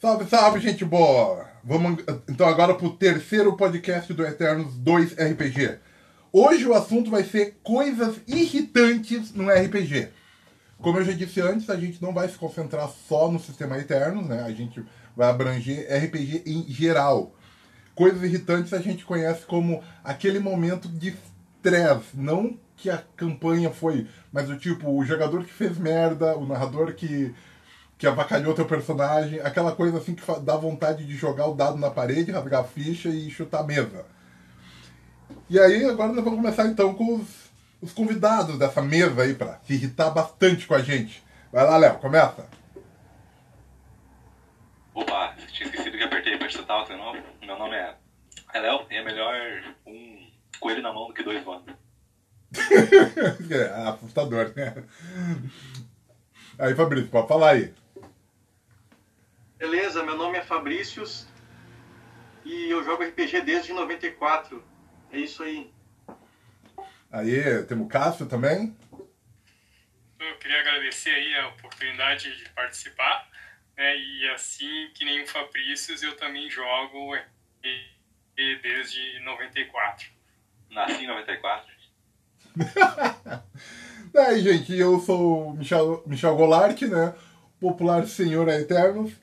Salve, salve, gente boa! Vamos então agora pro terceiro podcast do Eternos 2 RPG. Hoje o assunto vai ser coisas irritantes no RPG. Como eu já disse antes, a gente não vai se concentrar só no sistema Eternos, né? A gente vai abranger RPG em geral. Coisas irritantes a gente conhece como aquele momento de estresse, não que a campanha foi, mas o tipo, o jogador que fez merda, o narrador que que avacalhou teu personagem, aquela coisa assim que dá vontade de jogar o dado na parede, rasgar a ficha e chutar a mesa. E aí, agora nós vamos começar então com os, os convidados dessa mesa aí para se irritar bastante com a gente. Vai lá, Léo, começa. Opa, tinha esquecido que apertei para chutar o teu nome. Meu nome é, é Léo e é melhor um coelho na mão do que dois voando. é assustador, né? Aí, Fabrício, pode falar aí. Beleza, meu nome é Fabrícios e eu jogo RPG desde 94. É isso aí. Aí, temos o Cássio também. Eu queria agradecer aí a oportunidade de participar. Né, e assim que nem o Fabrícios, eu também jogo desde 94. Nasci em 94. Aí, gente, eu sou Michel, Michel Goulart, né? Popular Senhor Eternos.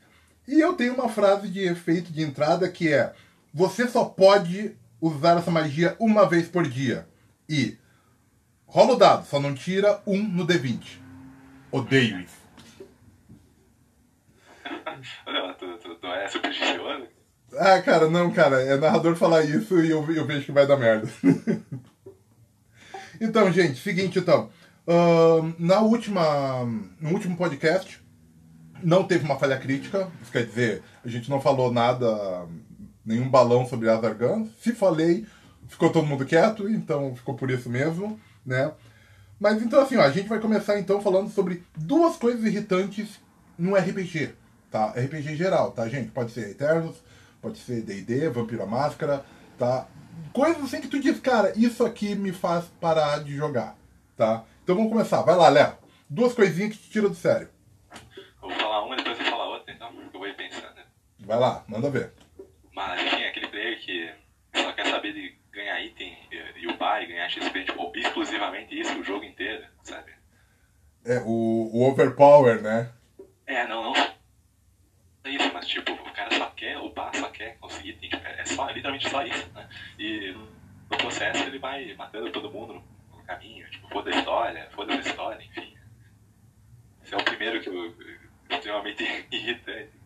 E eu tenho uma frase de efeito de entrada que é: Você só pode usar essa magia uma vez por dia. E rola o dado, só não tira um no D20. Odeio isso. Olha, tu, tu, tu é supersticioso? Ah, cara, não, cara. É narrador falar isso e eu, eu vejo que vai dar merda. então, gente, seguinte, então. Uh, na última, no último podcast, não teve uma falha crítica, isso quer dizer, a gente não falou nada, nenhum balão sobre Azargan. Se falei, ficou todo mundo quieto, então ficou por isso mesmo, né? Mas então assim, ó, a gente vai começar então falando sobre duas coisas irritantes no RPG, tá? RPG geral, tá, gente? Pode ser Eternos, pode ser D&D, Vampiro à Máscara, tá? Coisas assim que tu diz, cara, isso aqui me faz parar de jogar, tá? Então vamos começar. Vai lá, Léo. Duas coisinhas que te tiram do sério. Eu vou falar uma e depois você fala outra, então, eu vou ir pensando. Vai lá, manda ver. Mas, enfim, aquele player que só quer saber de ganhar item e, e upar e ganhar XP, tipo, exclusivamente isso o jogo inteiro, sabe? É, o, o overpower, né? É, não, não é isso, mas tipo, o cara só quer upar, só quer conseguir item, tipo, é só, literalmente só isso, né? E no processo ele vai matando todo mundo no caminho, tipo, foda a história, foda a história, enfim. Esse é o primeiro que eu, extremamente irritante.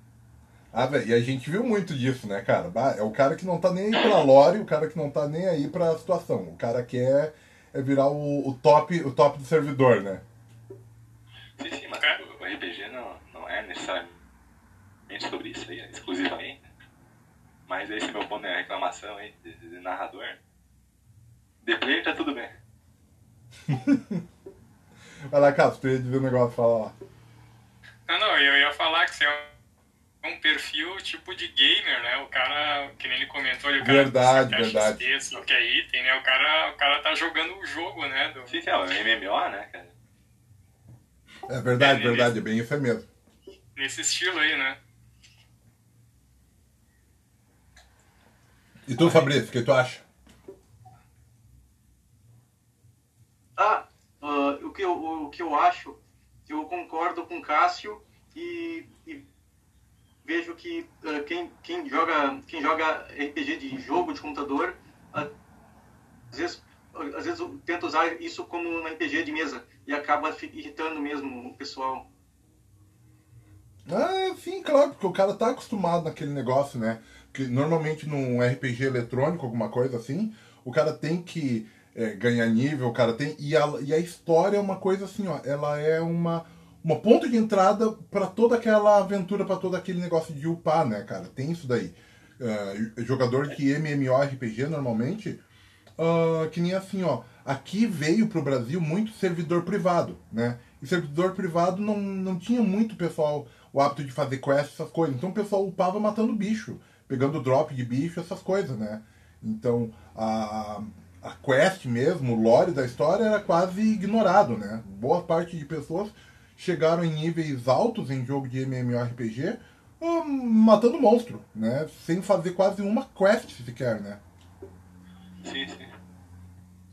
Ah, velho, e a gente viu muito disso, né, cara? É o cara que não tá nem aí pra lore, o cara que não tá nem aí pra situação. O cara quer é virar o, o top, o top do servidor, né? Sim, sim, mas é. o RPG não, não é necessariamente sobre isso aí, exclusivamente. Mas esse meu ponto é reclamação aí de, de narrador. De player tá tudo bem. Vai lá, Cássio, tu ia dizer um negócio, fala lá. Não, não, eu ia falar que você é um perfil tipo de gamer, né? O cara, que nem ele comentou, ele, o cara verdade, verdade. Só que é item, né? O cara, o cara tá jogando o jogo, né? Do... Sim, é o MMO, né, cara? É verdade, é, verdade, é bem isso é mesmo. Nesse estilo aí, né? E tu, Fabrício, o que tu acha? Ah, uh, o, que eu, o que eu acho, eu concordo com o Cássio e, e vejo que uh, quem, quem, joga, quem joga RPG de jogo de computador, uh, às vezes, às vezes tenta usar isso como um RPG de mesa e acaba irritando mesmo o pessoal. Ah, sim, claro, porque o cara tá acostumado naquele negócio, né? Que normalmente num RPG eletrônico, alguma coisa assim, o cara tem que é, ganhar nível, o cara tem. E a, e a história é uma coisa assim, ó, ela é uma, uma ponto de entrada para toda aquela aventura, para todo aquele negócio de upar, né, cara? Tem isso daí. Uh, jogador de MMORPG normalmente, uh, que nem assim, ó. Aqui veio pro Brasil muito servidor privado, né? E servidor privado não, não tinha muito pessoal o hábito de fazer quests, essas coisas. Então o pessoal upava matando bicho, pegando drop de bicho, essas coisas, né? Então a, a quest mesmo, o lore da história era quase ignorado, né? Boa parte de pessoas chegaram em níveis altos em jogo de MMORPG ah, matando monstro, né? Sem fazer quase uma quest sequer, né? Sim, sim.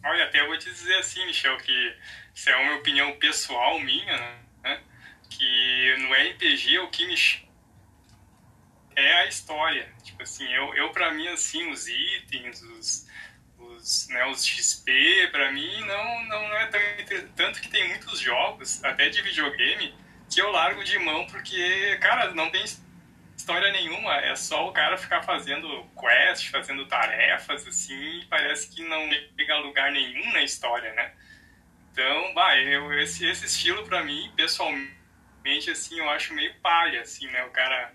Olha, até vou te dizer assim, Michel, que isso é uma opinião pessoal minha, né? Que no RPG o que me é a história. Tipo assim, eu, eu para mim, assim, os itens, os, os, né, os XP, para mim, não, não é tão Tanto que tem muitos jogos, até de videogame, que eu largo de mão porque, cara, não tem história nenhuma, é só o cara ficar fazendo quest, fazendo tarefas, assim, e parece que não chega a lugar nenhum na história, né? Então, bah, eu, esse, esse estilo pra mim, pessoalmente, assim, eu acho meio palha, assim, né? O cara,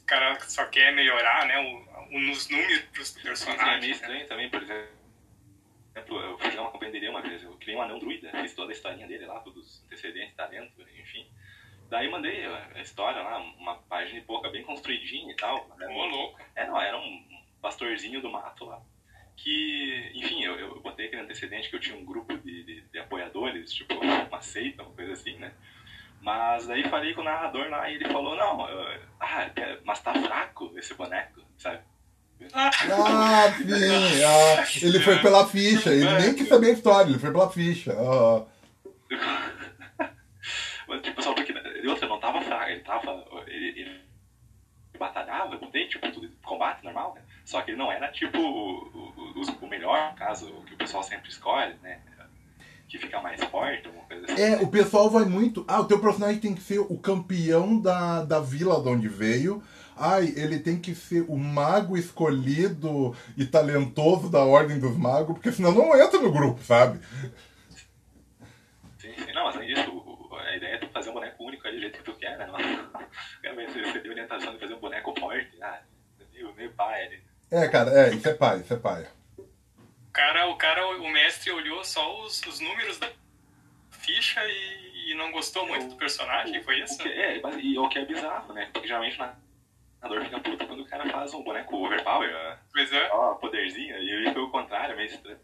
o cara só quer melhorar, né, o, o nos números do personagem. É meio estranho né? também, por exemplo, eu fiz uma companhia uma vez, eu criei um anão druida, fiz toda a historinha dele lá, todos os antecedentes, talento, enfim. Daí mandei a história lá, uma página e pouca bem construidinha e tal. Ô, louco. É, não, era um pastorzinho do mato lá. Que, enfim, eu, eu botei aquele antecedente que eu tinha um grupo de, de, de apoiadores, tipo, uma seita, uma coisa assim, né? Mas daí falei com o narrador lá e ele falou, não, eu, ah, mas tá fraco esse boneco, sabe? Ah, sim! Ah, ele foi pela ficha, ele nem quis saber a história, ele foi pela ficha. Uh. Mas, tipo, só porque e outra, não tava fraco, ele tava. Ele, ele batalhava, botei, tipo, tudo combate normal, né? Só que ele não era, tipo, o, o, o melhor, no caso, o que o pessoal sempre escolhe, né? Que fica mais forte, alguma coisa assim. É, o pessoal vai muito. Ah, o teu personagem tem que ser o campeão da, da vila de onde veio. Ai, ele tem que ser o mago escolhido e talentoso da Ordem dos Magos, porque senão não entra no grupo, sabe? Sim, sim. Não, mas além disso, a ideia é tu fazer um boneco único ali do jeito que tu quer, né? Não, você, você deu orientação de fazer um boneco forte, ah, meio, meio pai ali. É, cara, é, isso é pai, isso é pai. O cara, o, cara, o mestre olhou só os, os números da ficha e, e não gostou muito o, do personagem, o, foi isso? O que, é, e o que é bizarro, né? Porque geralmente na a dor fica puta quando o cara faz um boneco overpower, pois é. ó, poderzinho, e aí foi o contrário, meio estranho.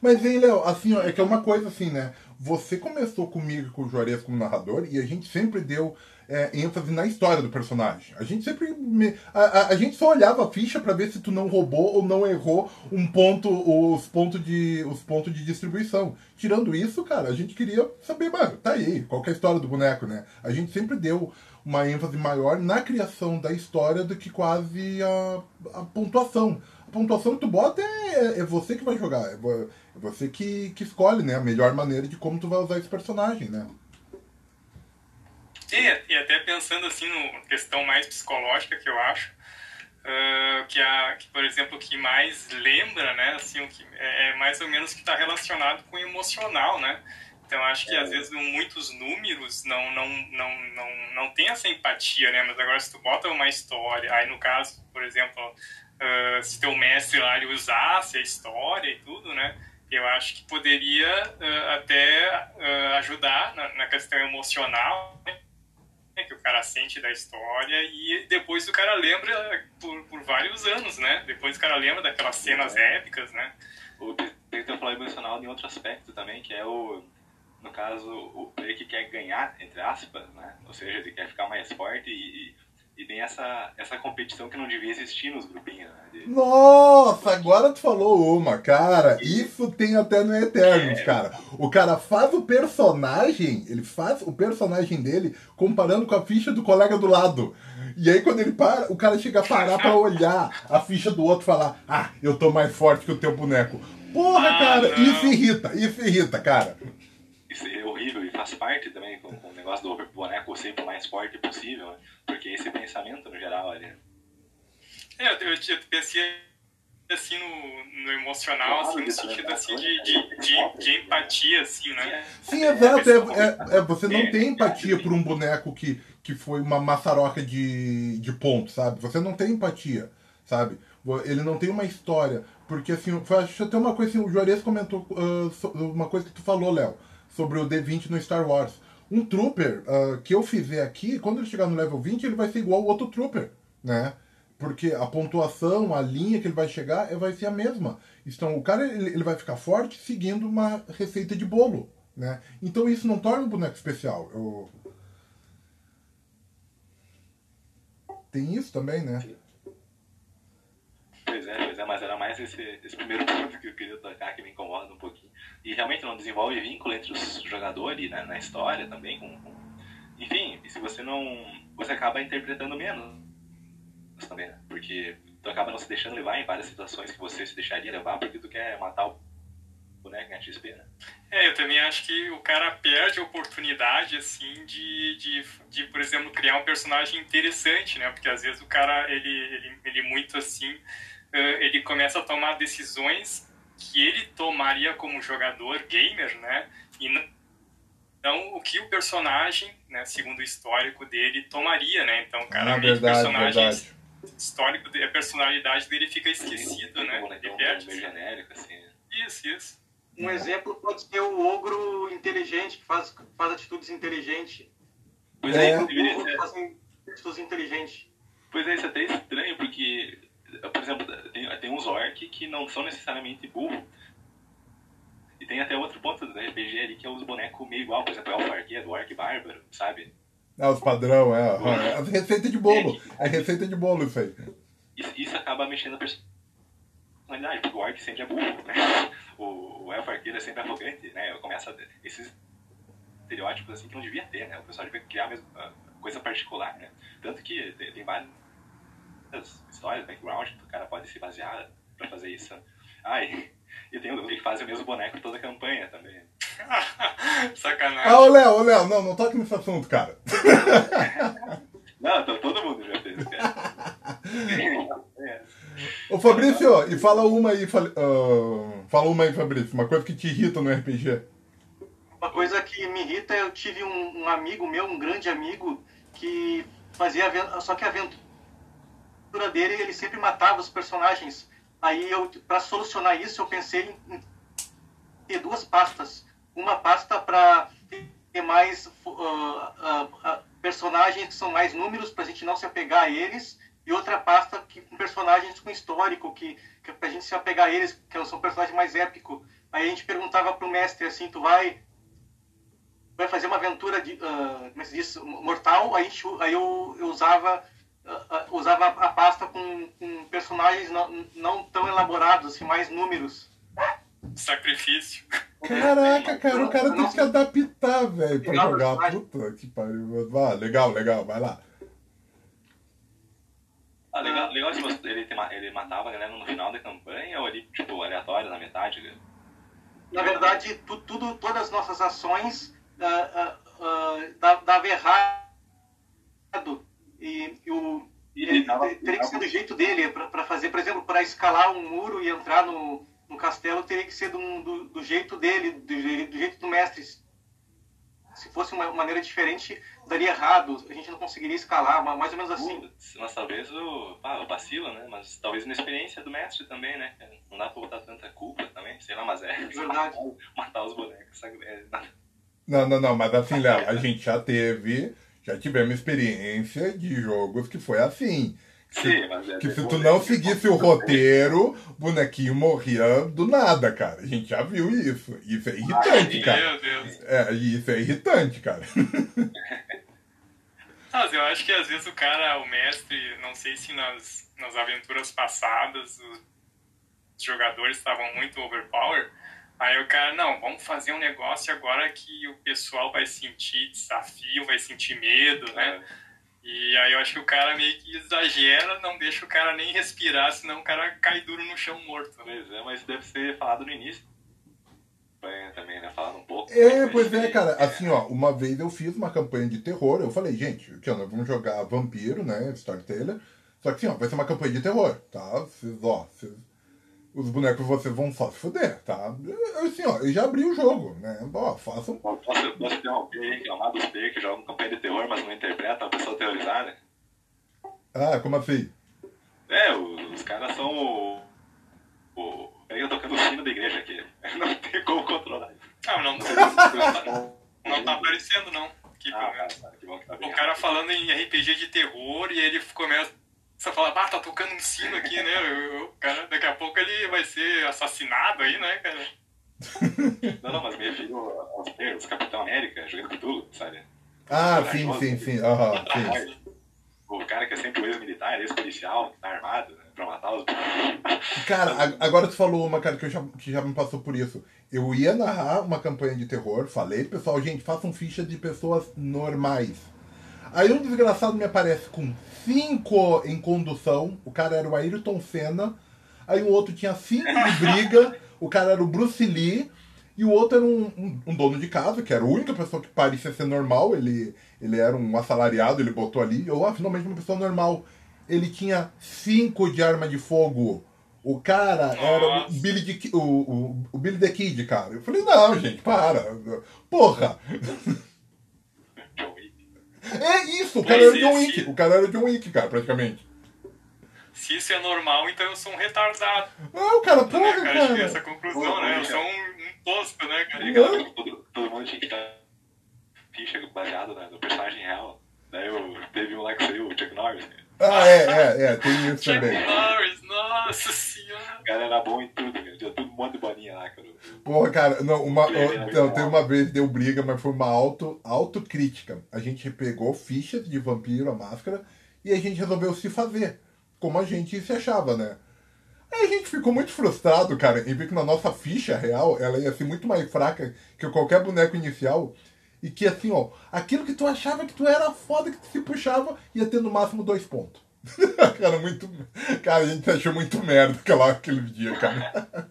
Mas, hein, Léo, assim, ó, é que é uma coisa assim, né? Você começou comigo com o Juarez como narrador e a gente sempre deu é, ênfase na história do personagem. A gente sempre. Me, a, a, a, gente só olhava a ficha para ver se tu não roubou ou não errou um ponto, os pontos de, os pontos de distribuição. Tirando isso, cara, a gente queria saber, mano, tá aí, qual é a história do boneco, né? A gente sempre deu uma ênfase maior na criação da história do que quase a, a pontuação pontuação que tu bota é, é você que vai jogar. É, é você que, que escolhe, né? A melhor maneira de como tu vai usar esse personagem, né? E, e até pensando assim no questão mais psicológica que eu acho, uh, que, a, que por exemplo, o que mais lembra, né? Assim, o que é, é mais ou menos que está relacionado com o emocional, né? Então acho que é. às vezes muitos números não não não não não tem essa empatia, né? Mas agora se tu bota uma história, aí no caso, por exemplo, uh, se teu mestre lá ele usasse a história e tudo, né? Eu acho que poderia uh, até ajudar na, na, questão emocional, né? Que o cara sente da história e depois o cara lembra por, por vários anos, né? Depois o cara lembra daquelas cenas épicas, né? O falar emocional em outro aspecto também, que é o no caso, o player que quer ganhar, entre aspas, né? Ou seja, ele quer ficar mais forte e, e tem essa, essa competição que não devia existir nos grupinhos, né? De... Nossa, agora tu falou uma, cara. Isso tem até no Eternos, é. cara. O cara faz o personagem, ele faz o personagem dele comparando com a ficha do colega do lado. E aí quando ele para, o cara chega a parar pra olhar a ficha do outro e falar: Ah, eu tô mais forte que o teu boneco. Porra, ah, cara, não. isso irrita, isso irrita, cara. Isso é horrível e faz parte também com, com o negócio do boneco sempre o mais forte possível, né? Porque esse pensamento no geral ali. É, eu, eu, eu pensei assim no, no emocional, assim, no sentido assim de, de, de, de, empatia, assim, né? Sim, exato. É, é, é, você não tem empatia por um boneco que, que foi uma maçaroca de, de pontos, sabe? Você não tem empatia, sabe? Ele não tem uma história. Porque, assim, acho até uma coisa assim, o Juarez comentou uh, uma coisa que tu falou, Léo, sobre o D20 no Star Wars. Um trooper uh, que eu fizer aqui, quando ele chegar no level 20, ele vai ser igual ao outro trooper, né? Porque a pontuação, a linha que ele vai chegar é, vai ser a mesma. Então o cara ele, ele vai ficar forte seguindo uma receita de bolo, né? Então isso não torna um boneco especial. Eu... Tem isso também, né? Pois é, pois é, mas era mais esse, esse primeiro ponto que eu queria tocar que me incomoda um pouquinho. E realmente não desenvolve vínculo entre os jogadores né, na história também. Com, com... Enfim, se você não. Você acaba interpretando menos também, né? Porque tu acaba não se deixando levar em várias situações que você se deixaria levar porque tu quer matar o boneco em XP, né? É, eu também acho que o cara perde a oportunidade, assim, de, de, de, por exemplo, criar um personagem interessante, né? Porque às vezes o cara, ele, ele, ele muito assim, ele começa a tomar decisões que ele tomaria como jogador gamer, né? E não, o que o personagem, né, segundo o histórico dele, tomaria, né? Então, cara, ah, verdade, personagens verdade. histórico, a personalidade dele fica esquecido, né? Ele Ele perde. meio genérico, assim. Isso, isso. Um exemplo pode ser o ogro inteligente, que faz, faz atitudes inteligentes. Pois É. é, fazem atitudes inteligentes. Pois é, isso é até estranho, porque, por exemplo, tem, tem uns orc que não são necessariamente burro. E tem até outro ponto do RPG ali, que é os bonecos meio igual, por exemplo, é o Farguedo, o Orc Bárbaro, sabe? Ah, os padrão, é. é. As receitas de bolo. É receita de bolo isso aí. Isso, isso acaba mexendo na personalidade, porque o Orc sempre é burro, né? O, o Elfo Arqueiro é sempre arrogante, né? Começa a- esses estereótipos assim que não devia ter, né? O pessoal devia criar mesmo, coisa particular, né? Tanto que tem, tem várias histórias, background, que o cara pode se basear pra fazer isso. Ah, e, e tem um que faz o mesmo boneco toda a campanha também. Sacanagem. Ah, ô Léo, ô Léo, não, não toque nesse assunto, cara. Não, to- todo mundo já fez, cara. É. Ô Fabrício, e fala uma aí, fala, ah, fala uma aí, Fabrício, uma coisa que te irrita no RPG. Uma coisa que me irrita, eu tive um, um amigo meu, um grande amigo, que fazia só que a dele, ele sempre matava os personagens. Aí eu, para solucionar isso, eu pensei em, ter duas pastas. Uma pasta para ter mais ah, ah, ah, personagens que são mais números, para a gente não se apegar a eles, e outra pasta que, com personagens com histórico, que, que para a gente se apegar a eles, que são personagens mais épicos. Aí a gente perguntava pro mestre assim, tu vai vai fazer uma aventura de ah, como é se diz mortal aí, aí eu, eu usava usava a pasta com, com personagens não, não tão elaborados assim mais números Sacrifício. Caraca, cara, o cara tem que se adaptar, velho, pra Legal, jogar. Puta que pariu. Ah, legal, legal, vai lá. Ah, legal, legal você- ele, te ele matava a galera no final da campanha ou ali, tipo, aleatório, na metade? na verdade tu, tudo todas as nossas ações ah, ah, ah, da- dava errado e, e o E ele tava- teria que ser do jeito dele para fazer por exemplo para escalar um muro e entrar no, no castelo teria que ser do, do, do jeito dele do, do jeito do mestre se fosse uma maneira diferente daria errado a gente não conseguiria escalar mas mais ou menos assim Mas talvez o, ah, o vacilo, né? Mas talvez na experiência do mestre também, né? Não dá pra botar tanta culpa também, sei lá, mas é. Verdade. Matar os bonecos, sabe? É, nada- Não, não, não, mas assim, Léo, a gente já teve, já tivemos experiência de jogos que foi assim. Sim, mas é. Que se tu não que seguisse o roteiro, o bonequinho morria do nada, cara. A gente já viu isso. Isso é irritante, Ah, cara. Meu Deus. É, isso é irritante, cara. Mas eu acho que às vezes o cara, o mestre, não sei se nas, nas aventuras passadas os jogadores estavam muito overpower. Aí o cara, não, vamos fazer um negócio agora que o pessoal vai sentir desafio, vai sentir medo, né? E aí eu acho que o cara meio que exagera, não deixa o cara nem respirar, senão o cara cai duro no chão morto. Né? Pois é, mas deve ser falado no início. Também, né? Falando um pouco. É, pois é, Diferente, cara. né? Assim, ó, uma vez eu fiz uma campanha de terror. Eu falei, gente, aqui, ó, nós vamos jogar vampiro, né? Storyteller. Só que assim, ó, vai ser uma campanha de terror, tá? Vocês, ó, vocês, os bonecos vocês vão só se fuder, tá? Eu, Assim, ó, eu já abri o jogo, né? Ó, façam. Posso, posso interromper aí, reclamar dos players que jogam campanha de terror, mas não interpretam a pessoa terrorizada? Ah, como assim? É, os, os caras são o. o Peraí, eu tocando o sino da igreja aqui. Não tem como controlar. Ah, não, ah, não tá aparecendo não. Tá, menos. tá, que bom que tá O cara falando em RPG de terror e ele começa a falar, bah, tá tocando um sino aqui, né? Eu- eu- O cara, daqui a pouco ele vai ser assassinado aí, né, cara? Não, não, mas me refiro aos players, Capitão América, jogando com tudo, sabe? Ah, sim, sim, sim. Sim. O cara que é sempre o ex-militar, ex-policial, que tá armado, né, pra matar os. Cara, a- agora tu falou uma, cara, que, eu já, que já me passou por isso. Eu ia narrar uma campanha de terror, falei, pessoal, gente, façam ficha de pessoas normais. Aí um desgraçado me aparece com cinco em condução, o cara era o Ayrton Senna, aí um outro tinha cinco de briga, o cara era o Bruce Lee, e o outro era um, um- um dono de casa, que era a única pessoa que parecia ser normal, ele, ele era um assalariado, ele botou ali, eu, ah, finalmente uma pessoa normal. Ele tinha cinco de arma de fogo. O cara era o Nossa. Billy, de, o, o, o Billy the Kid, cara. Eu falei, não, gente, para. Porra! É isso, o cara era John é, Wick. O cara era John Wick, cara, praticamente. Se isso é normal, então eu sou um retardado. Não, cara, Né, porra, cara? Acho que cara. essa conclusão, né? Eu sou um, um tosco, né, cara? Todo, todo mundo tinha que dar ficha baseado né, no personagem real. Daí eu, teve um lá que saiu, o Chuck Norris. Ah, é, é, é, tem isso Chuck também. Norris, nossa senhora. O cara era bom em tudo, cara. Tinha tudo um monte de bolinha lá, cara. Porra, cara, não, uma, eu- não, é. teve uma vez deu briga, mas foi uma auto, autocrítica. A gente pegou fichas de vampiro, a máscara, e a gente resolveu se fazer, como a gente se achava, né? Aí a gente ficou muito frustrado, cara, em ver que na nossa ficha real ela ia ser muito mais fraca que qualquer boneco inicial. E que assim, ó, aquilo que tu achava que tu era foda, que tu se puxava, ia ter no máximo dois pontos. cara, muito. Cara, a gente achou muito merda aquela, aquele dia, cara.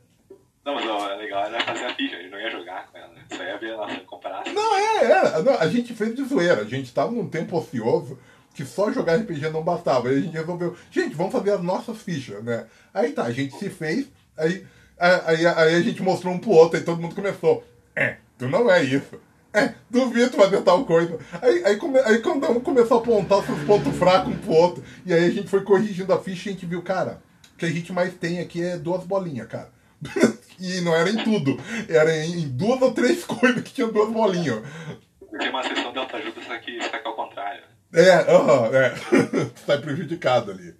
Não, mas ó, é legal era fazer a ficha, a gente não ia jogar com ela. né? Só ia ver a nossa comparação. Não, é, é. Não, a gente fez de zoeira. A gente tava num tempo ocioso que só jogar RPG não bastava. Aí a gente resolveu, gente, vamos fazer as nossas fichas, né? Aí tá, a gente se fez, aí, aí, aí a gente mostrou um pro outro, aí todo mundo começou. É, tu não é isso. É, duvido fazer tal coisa. Aí, aí, come, aí cada um começou a apontar os seus pontos fracos um pro outro. E aí a gente foi corrigindo a ficha e a gente viu, cara, o que a gente mais tem aqui é duas bolinhas, cara. e não era em tudo. Era em, duas ou três coisas que tinha duas bolinhas. Tem uma sessão de autoajuda, só que que ao contrário. É, aham, é. Sai prejudicado ali.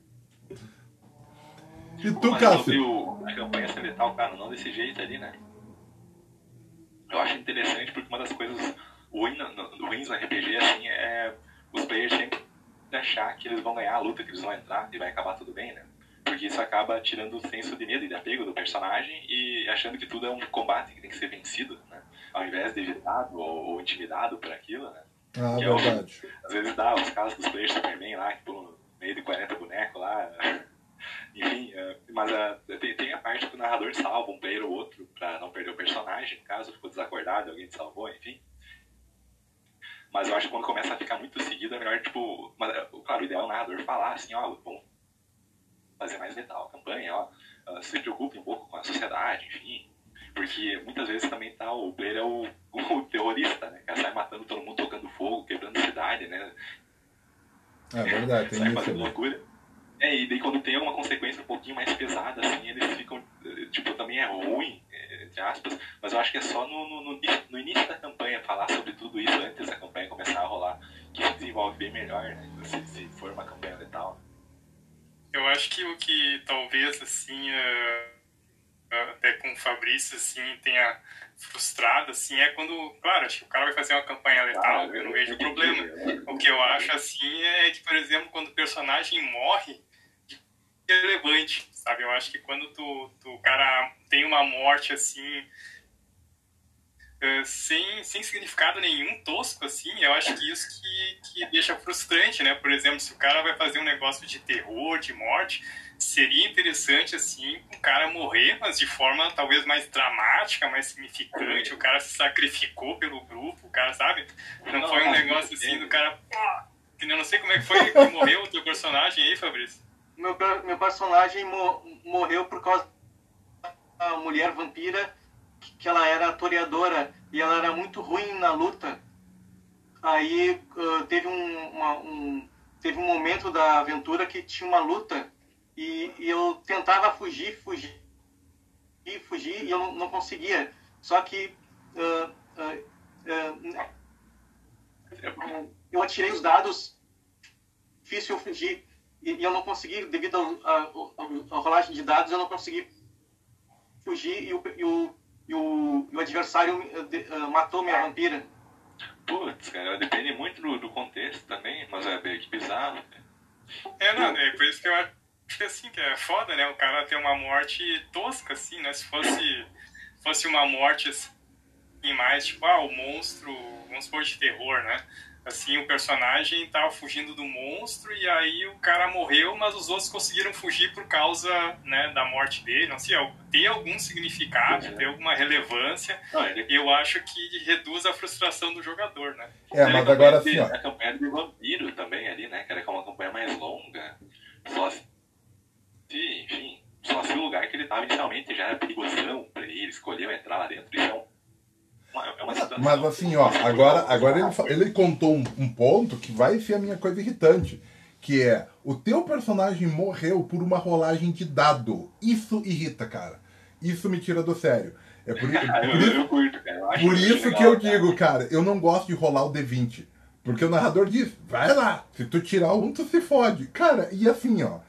E tu, Mas Cássio? o, a campanha ser letal, cara, não desse jeito ali, né? Eu acho interessante porque uma das coisas ruim no, ruins no RPG, assim, é os players sempre achar que eles vão ganhar a luta, que eles vão entrar e vai acabar tudo bem, né? Porque isso acaba tirando o senso de medo e de apego do personagem e achando que tudo é um combate que tem que ser vencido, né? Ao invés de evitado ou, ou intimidado por aquilo, né? Ah, que é o- verdade. Às vezes dá os casos dos players Superman lá, que pulam no meio de 40 bonecos lá. Enfim, é, mas é, tem, tem a parte que o narrador salva um player ou outro pra não perder o personagem, caso ficou desacordado, alguém te salvou, enfim. Mas eu acho que quando começa a ficar muito seguido, é melhor, tipo. Mas, é, claro, o ideal é o narrador falar assim, ó, vamos fazer mais letal a campanha, ó. ah, se preocupe um pouco com a sociedade, enfim. Porque muitas vezes também tá, o player é o, o terrorista, né? Que sai matando todo mundo, tocando fogo, quebrando cidade, né? É verdade, tem sai isso fazendo ali. loucura. É, e daí quando tem alguma consequência um pouquinho mais pesada, assim, eles ficam, eh, tipo, também é ruim, eh, entre aspas, mas eu acho que é só no, no, no, no início da campanha, falar sobre tudo isso antes da campanha começar a rolar, que se desenvolve bem melhor, né, se, se for uma campanha letal. Eu acho que o que talvez, assim, eh, até com o Fabrício, assim, tenha frustrado, assim, é quando, claro, acho que o cara vai fazer uma campanha letal, eu não vejo problema. O que eu acho, assim, é que, por exemplo, quando o personagem morre, relevante, sabe? Eu acho que quando tu, tu, cara tem uma morte, assim, eh, sem, sem significado nenhum, tosco, assim, eu acho que isso que, que deixa frustrante, né? Por exemplo, se o cara vai fazer um negócio de terror, de morte, seria interessante, assim, o cara morrer, mas de forma talvez mais dramática, mais significante, o cara se sacrificou pelo grupo, o cara, sabe? Não, foi um negócio assim do cara, pá, que eu não sei como é que foi que morreu o teu personagem aí, Fabrício. Meu, meu personagem mo- morreu por causa da mulher vampira, que, que ela era toreadora e ela era muito ruim na luta. Aí ah, teve um, uma- um- teve um momento da aventura que tinha uma luta e, e eu tentava fugir, fugir, e fugir e eu não, não conseguia. Só que ah, ah, eu atirei os dados, fiz eu fugir e, e eu não consegui, devido ao- ao- ao- à rolagem de dados, eu não consegui fugir e o, e o, e o, e o adversário eh, de- ah, matou minha vampira. Putz, cara, depende muito do, do contexto também, mas é bem que bizarro. cara. É, não, é por isso que eu acho que assim, que é foda, né? O cara ter uma morte tosca, assim, né? Se fosse, fosse uma morte assim, mais, tipo, ah, o monstro, vamos supor, de terror, né? Assim, o personagem tava fugindo do monstro e aí o cara morreu, mas os outros conseguiram fugir por causa né, da morte dele. Não sei, ter algum significado, ter alguma relevância, não, ele... eu acho que reduz a frustração do jogador, né? É, mas agora assim, ó. A campanha do vampiro também ali, né? Que era uma campanha mais longa. Só se, enfim, só se o lugar que ele tava inicialmente já era perigosão pra ele, escolheu entrar lá dentro. Isso é é mas assim, ó, agora, agora ele, ele contou um, um, ponto que vai ser a minha coisa irritante. Que é, o teu personagem morreu por uma rolagem de dado. Isso irrita, cara. Isso me tira do sério. É por, por isso, eu curto, cara. por isso legal, que eu cara. digo, cara, eu não gosto de rolar o D20. Porque o narrador diz, vai lá, se tu tirar um, tu se fode. Cara, e assim, ó,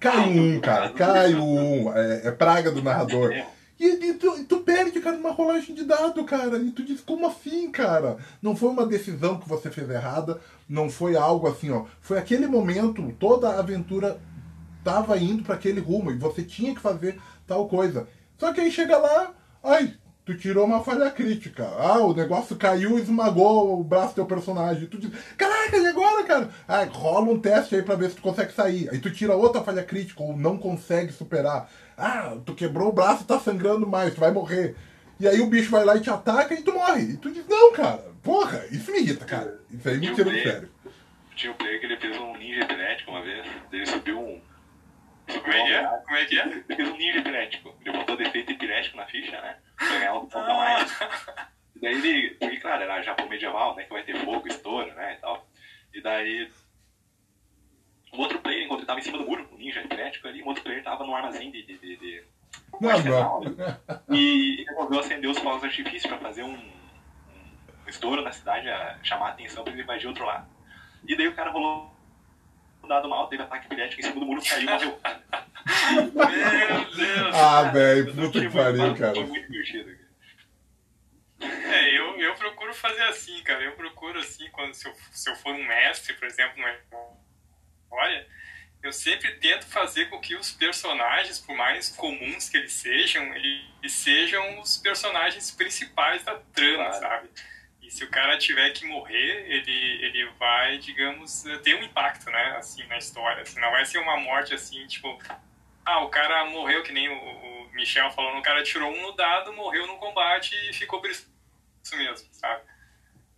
cai um, cara, cai um, é, é praga do narrador. E, e, tu, e, tu, perde, cara, numa rolagem de dado, cara. E tu diz, como assim, cara? Não foi uma decisão que você fez errada, não foi algo assim, ó. Foi aquele momento, toda a aventura tava indo para aquele rumo e você tinha que fazer tal coisa. Só que aí chega lá, ai, tu tirou uma falha crítica. Ah, o negócio caiu e esmagou o braço do teu personagem. Tu diz, caraca, e agora, cara? Ah, rola um teste aí pra ver se tu consegue sair. Aí tu tira outra falha crítica ou não consegue superar. Ah, tu quebrou o braço e tá sangrando mais, tu vai morrer. E aí o bicho vai lá e te ataca e tu morre. E tu diz, não, cara, porra, isso me irrita, cara. Isso aí me tira do sério. Tinha um player que ele fez um ninja epilético uma vez. Ele subiu um. Como é que é? Como é que é? Ele fez um ninja epilético. Ele botou defeito epilético na ficha, né? Pra ganhar um ponto a mais. E daí ele. Porque, claro, era Japão medieval, né? Que vai ter fogo, estouro, né? E tal. E daí um outro player, enquanto ele tava em cima do muro, um ninja epilético ali, um outro player tava no armazém de. de, de, de não, arsenal, né? E resolveu acender os fogos de artifício pra fazer um, um estouro na cidade, a chamar a atenção pra ele invadir outro lado. E daí o cara rolou um dado mal, teve ataque epilético em cima do muro, caiu e morreu. Meu Deus! Ah, velho, puta que pariu, cara. Foi muito divertido. É, eu, eu procuro fazer assim, cara. Eu procuro assim, quando se eu, se eu for um mestre, por exemplo, um eu sempre tento fazer com que os personagens, por mais comuns que eles sejam, eles sejam os personagens principais da trama, claro. sabe? E se o cara tiver que morrer, ele, ele vai, digamos, ter um impacto, né, assim, na história. Assim, não vai ser uma morte assim, tipo, ah, o cara morreu, que nem o, o Michel falou, o cara tirou um no dado, morreu no combate e ficou por isso mesmo, sabe?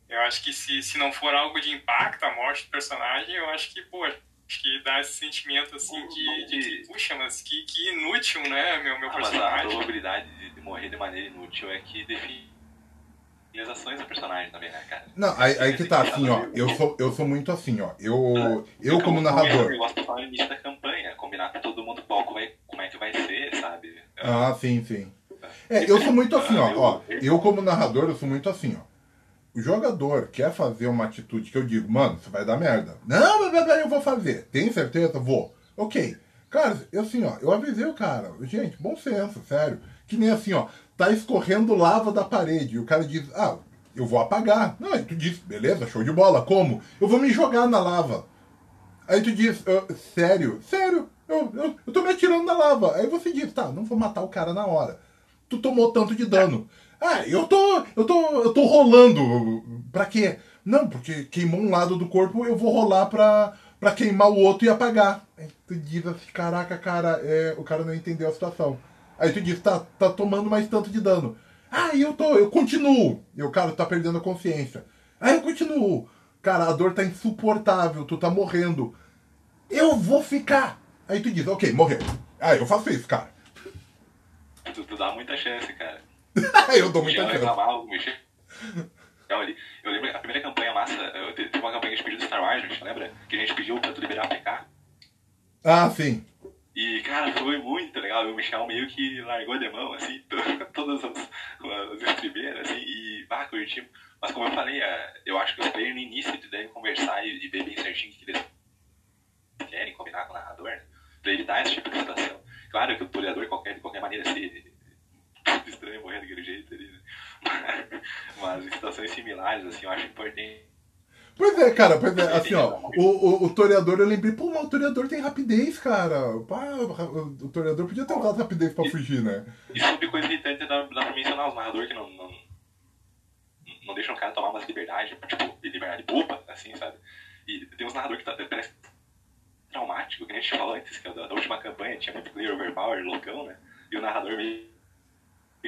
Eu acho que se, se não for algo de impacto, a morte do personagem, eu acho que, pô, Acho que dá esse sentimento assim de, de, de puxa, mas que, que inútil, né, meu, meu ah, personagem. Mas a probabilidade de, de, morrer de maneira inútil é que define as ações do personagem também, né, cara? Não, aí, aí que tá, assim, ó, eu sou, eu sou muito assim, ó, eu, ah, eu como narrador... Eu gosto de falar no início da campanha, combinar com todo mundo qual, como, é, como é que vai ser, sabe? Ah, sim, sim. É, eu sou muito assim, ó, ó, eu como narrador, eu sou muito assim, ó o jogador quer fazer uma atitude que eu digo, mano, isso vai dar merda. Não, mas eu vou fazer. Tem certeza? Vou. Ok. Cara, eu assim, ó, eu avisei o cara. Gente, bom senso, sério. Que nem assim, ó, tá escorrendo lava da parede. E o cara diz, ah, eu vou apagar. Não, aí tu diz, beleza, show de bola. Como? Eu vou me jogar na lava. Aí tu diz, sério, sério, eu, eu, eu tô me atirando na lava. Aí você diz, tá, não vou matar o cara na hora. Tu tomou tanto de dano. Ah, eu tô. Eu tô. Eu tô rolando. Pra quê? Não, porque queimou um lado do corpo, eu vou rolar pra, pra queimar o outro e apagar. Aí tu diz assim, caraca, cara, é, o cara não entendeu a situação. Aí tu diz, tá, tá tomando mais tanto de dano. Ah, eu tô, eu continuo. E o cara tá perdendo a consciência. Ah, eu continuo. Cara, a dor tá insuportável, tu tá morrendo. Eu vou ficar. Aí tu diz, ok, morreu. Ah, eu faço isso, cara. Tu, tu dá muita chance, cara. eu dou muita chance. Eu, eu lembro a primeira campanha massa, eu, teve uma campanha que a gente pediu do Star Wars, a gente lembra? Que a gente pediu pra tu liberar a PK. Ah, sim. E, cara, foi muito legal. O Michel meio que largou de mão, assim, todas as, as estribeiras, assim, e, ah, curtimos. Mas como eu falei, é, eu acho que os players no início devem conversar e, e ver bem certinho o que eles querem combinar com o narrador, né? Pra evitar esse tipo de situação. Claro que o toreador, qualquer, de qualquer maneira, se estranho morrer daquele jeito ali, né? Mas em situações similares, assim, eu acho importante. Pois é, cara, pois é, assim, ó, o, o, o toreador, eu lembrei, pô, mas o toreador tem rapidez, cara. Pá, o, toreador podia ter usado rapidez pra fugir, né? E sobre coisa irritante, dá, dá pra mencionar os narradores que não, não, não deixam o cara tomar umas liberdades, tipo, liberdade boba, assim, sabe? E tem uns narradores que tá, parece traumático, que a gente falou antes, que é da, da última campanha tinha muito player overpower, loucão, né? E o narrador meio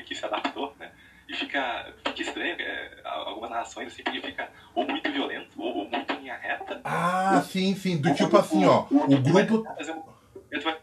que se adaptou, né? E fica, fica estranho, é, algumas narrações assim, porque fica ou muito violento, ou, ou muito linha reta. Ah, sim, sim. Do tipo assim, ó, o grupo. Fazer, um, tu vai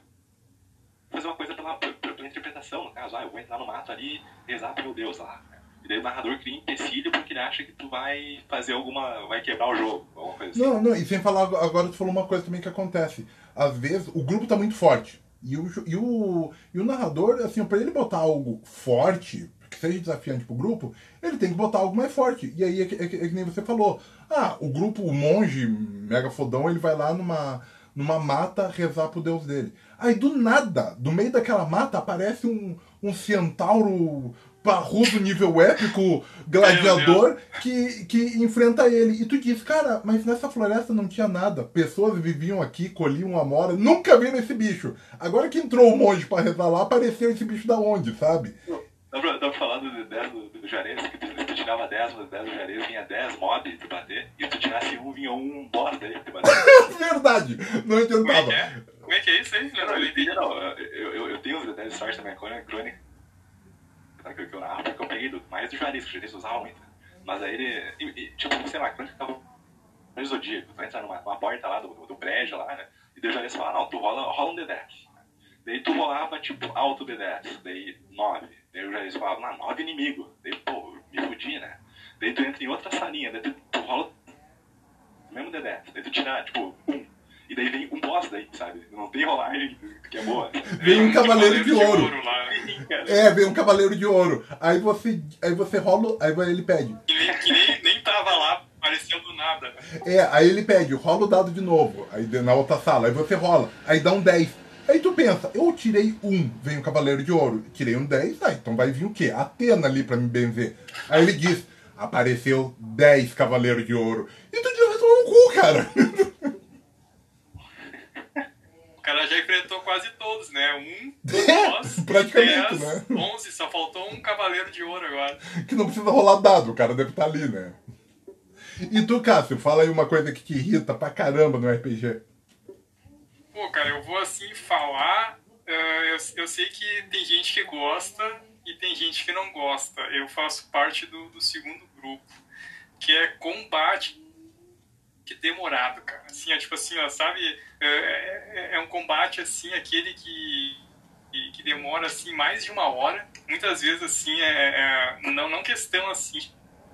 fazer uma coisa pela, pela, interpretação, no caso, ah, eu vou entrar no mato ali e rezar pro meu Deus lá. E daí o narrador cria empecilho porque ele acha que tu vai fazer alguma. vai quebrar o jogo, alguma coisa assim. Não, não, e sem falar, agora tu falou uma coisa também que acontece. Às vezes o grupo tá muito forte. E o, e o, e o narrador, assim, pra ele botar algo forte, que seja desafiante pro grupo, ele tem que botar algo mais forte. E aí é que, é que, é que nem você falou. Ah, o grupo, o monge mega fodão, ele vai lá numa, numa mata rezar pro deus dele. Aí do nada, do meio daquela mata, aparece um, um centauro parrudo nível épico, gladiador, que, que enfrenta ele. E tu diz, cara, mas nessa floresta não tinha nada. Pessoas viviam aqui, colhiam amora, nunca viram esse bicho. Agora que entrou o monge pra rezar lá, apareceu esse bicho da onde, sabe? Dá pra, dá pra falar do 10 do, do Jarez, que tu, tu tirava 10, mas 10 do Jarez vinha 10 mob tu bater, e tu tirasse um, vinha um boss dele tu bater. Verdade, não adiantava. Como é que é, Como é, que é isso aí? Não, não, eu, não, eu, eu, eu tenho os 10 stories da minha crônica, que eu, que eu narro, porque eu peguei do, mais do Jarez, que o usava muito. Mas aí ele, e, e, tipo, sei lá, crônica tava no Zodíaco, tu vai entrar numa, numa porta lá do, do prédio lá, né, e o Jarez fala, não, tu rola, rola um D10. Daí tu rolava, tipo, alto D10, daí 9. Daí já eles falavam, ah, 9 inimigo. Daí, pô, me fudi, né? Daí tu entra em outra salinha, daí tu, tu rola o mesmo D10. Daí tu tira, tipo, 1. Um. E daí vem um boss daí, sabe? Não tem rolagem que é boa. Vem um cavaleiro de ouro. ouro lá. É, vem um cavaleiro de ouro. Aí você, aí você rola, aí ele pede. Que nem, que nem, nem tava lá, apareceu do nada. É, aí ele pede, rola o dado de novo. Aí na outra sala, aí você rola. Aí dá um 10. Aí tu pensa, eu tirei um, vem o Cavaleiro de Ouro. Tirei um 10, ah, então vai vir o quê? Atena ali pra me benzer. Aí ele diz, apareceu 10 Cavaleiros de Ouro. E tu diz, um cu, cara. O cara já enfrentou quase todos, né? Um, é, dois, praticamente, 10, né? 11, só faltou um Cavaleiro de Ouro agora. Que não precisa rolar dado, o cara deve estar ali, né? E tu, Cássio, fala aí uma coisa que te irrita pra caramba no RPG. Pô, cara, eu vou assim falar. Uh, eu, eu sei que tem gente que gosta e tem gente que não gosta. Eu faço parte do, do segundo grupo, que é combate que demorado, cara. Assim, é tipo assim, ó, sabe? É, é, é um combate assim, aquele que, que, que, demora assim mais de uma hora. Muitas vezes assim é, é não não questão assim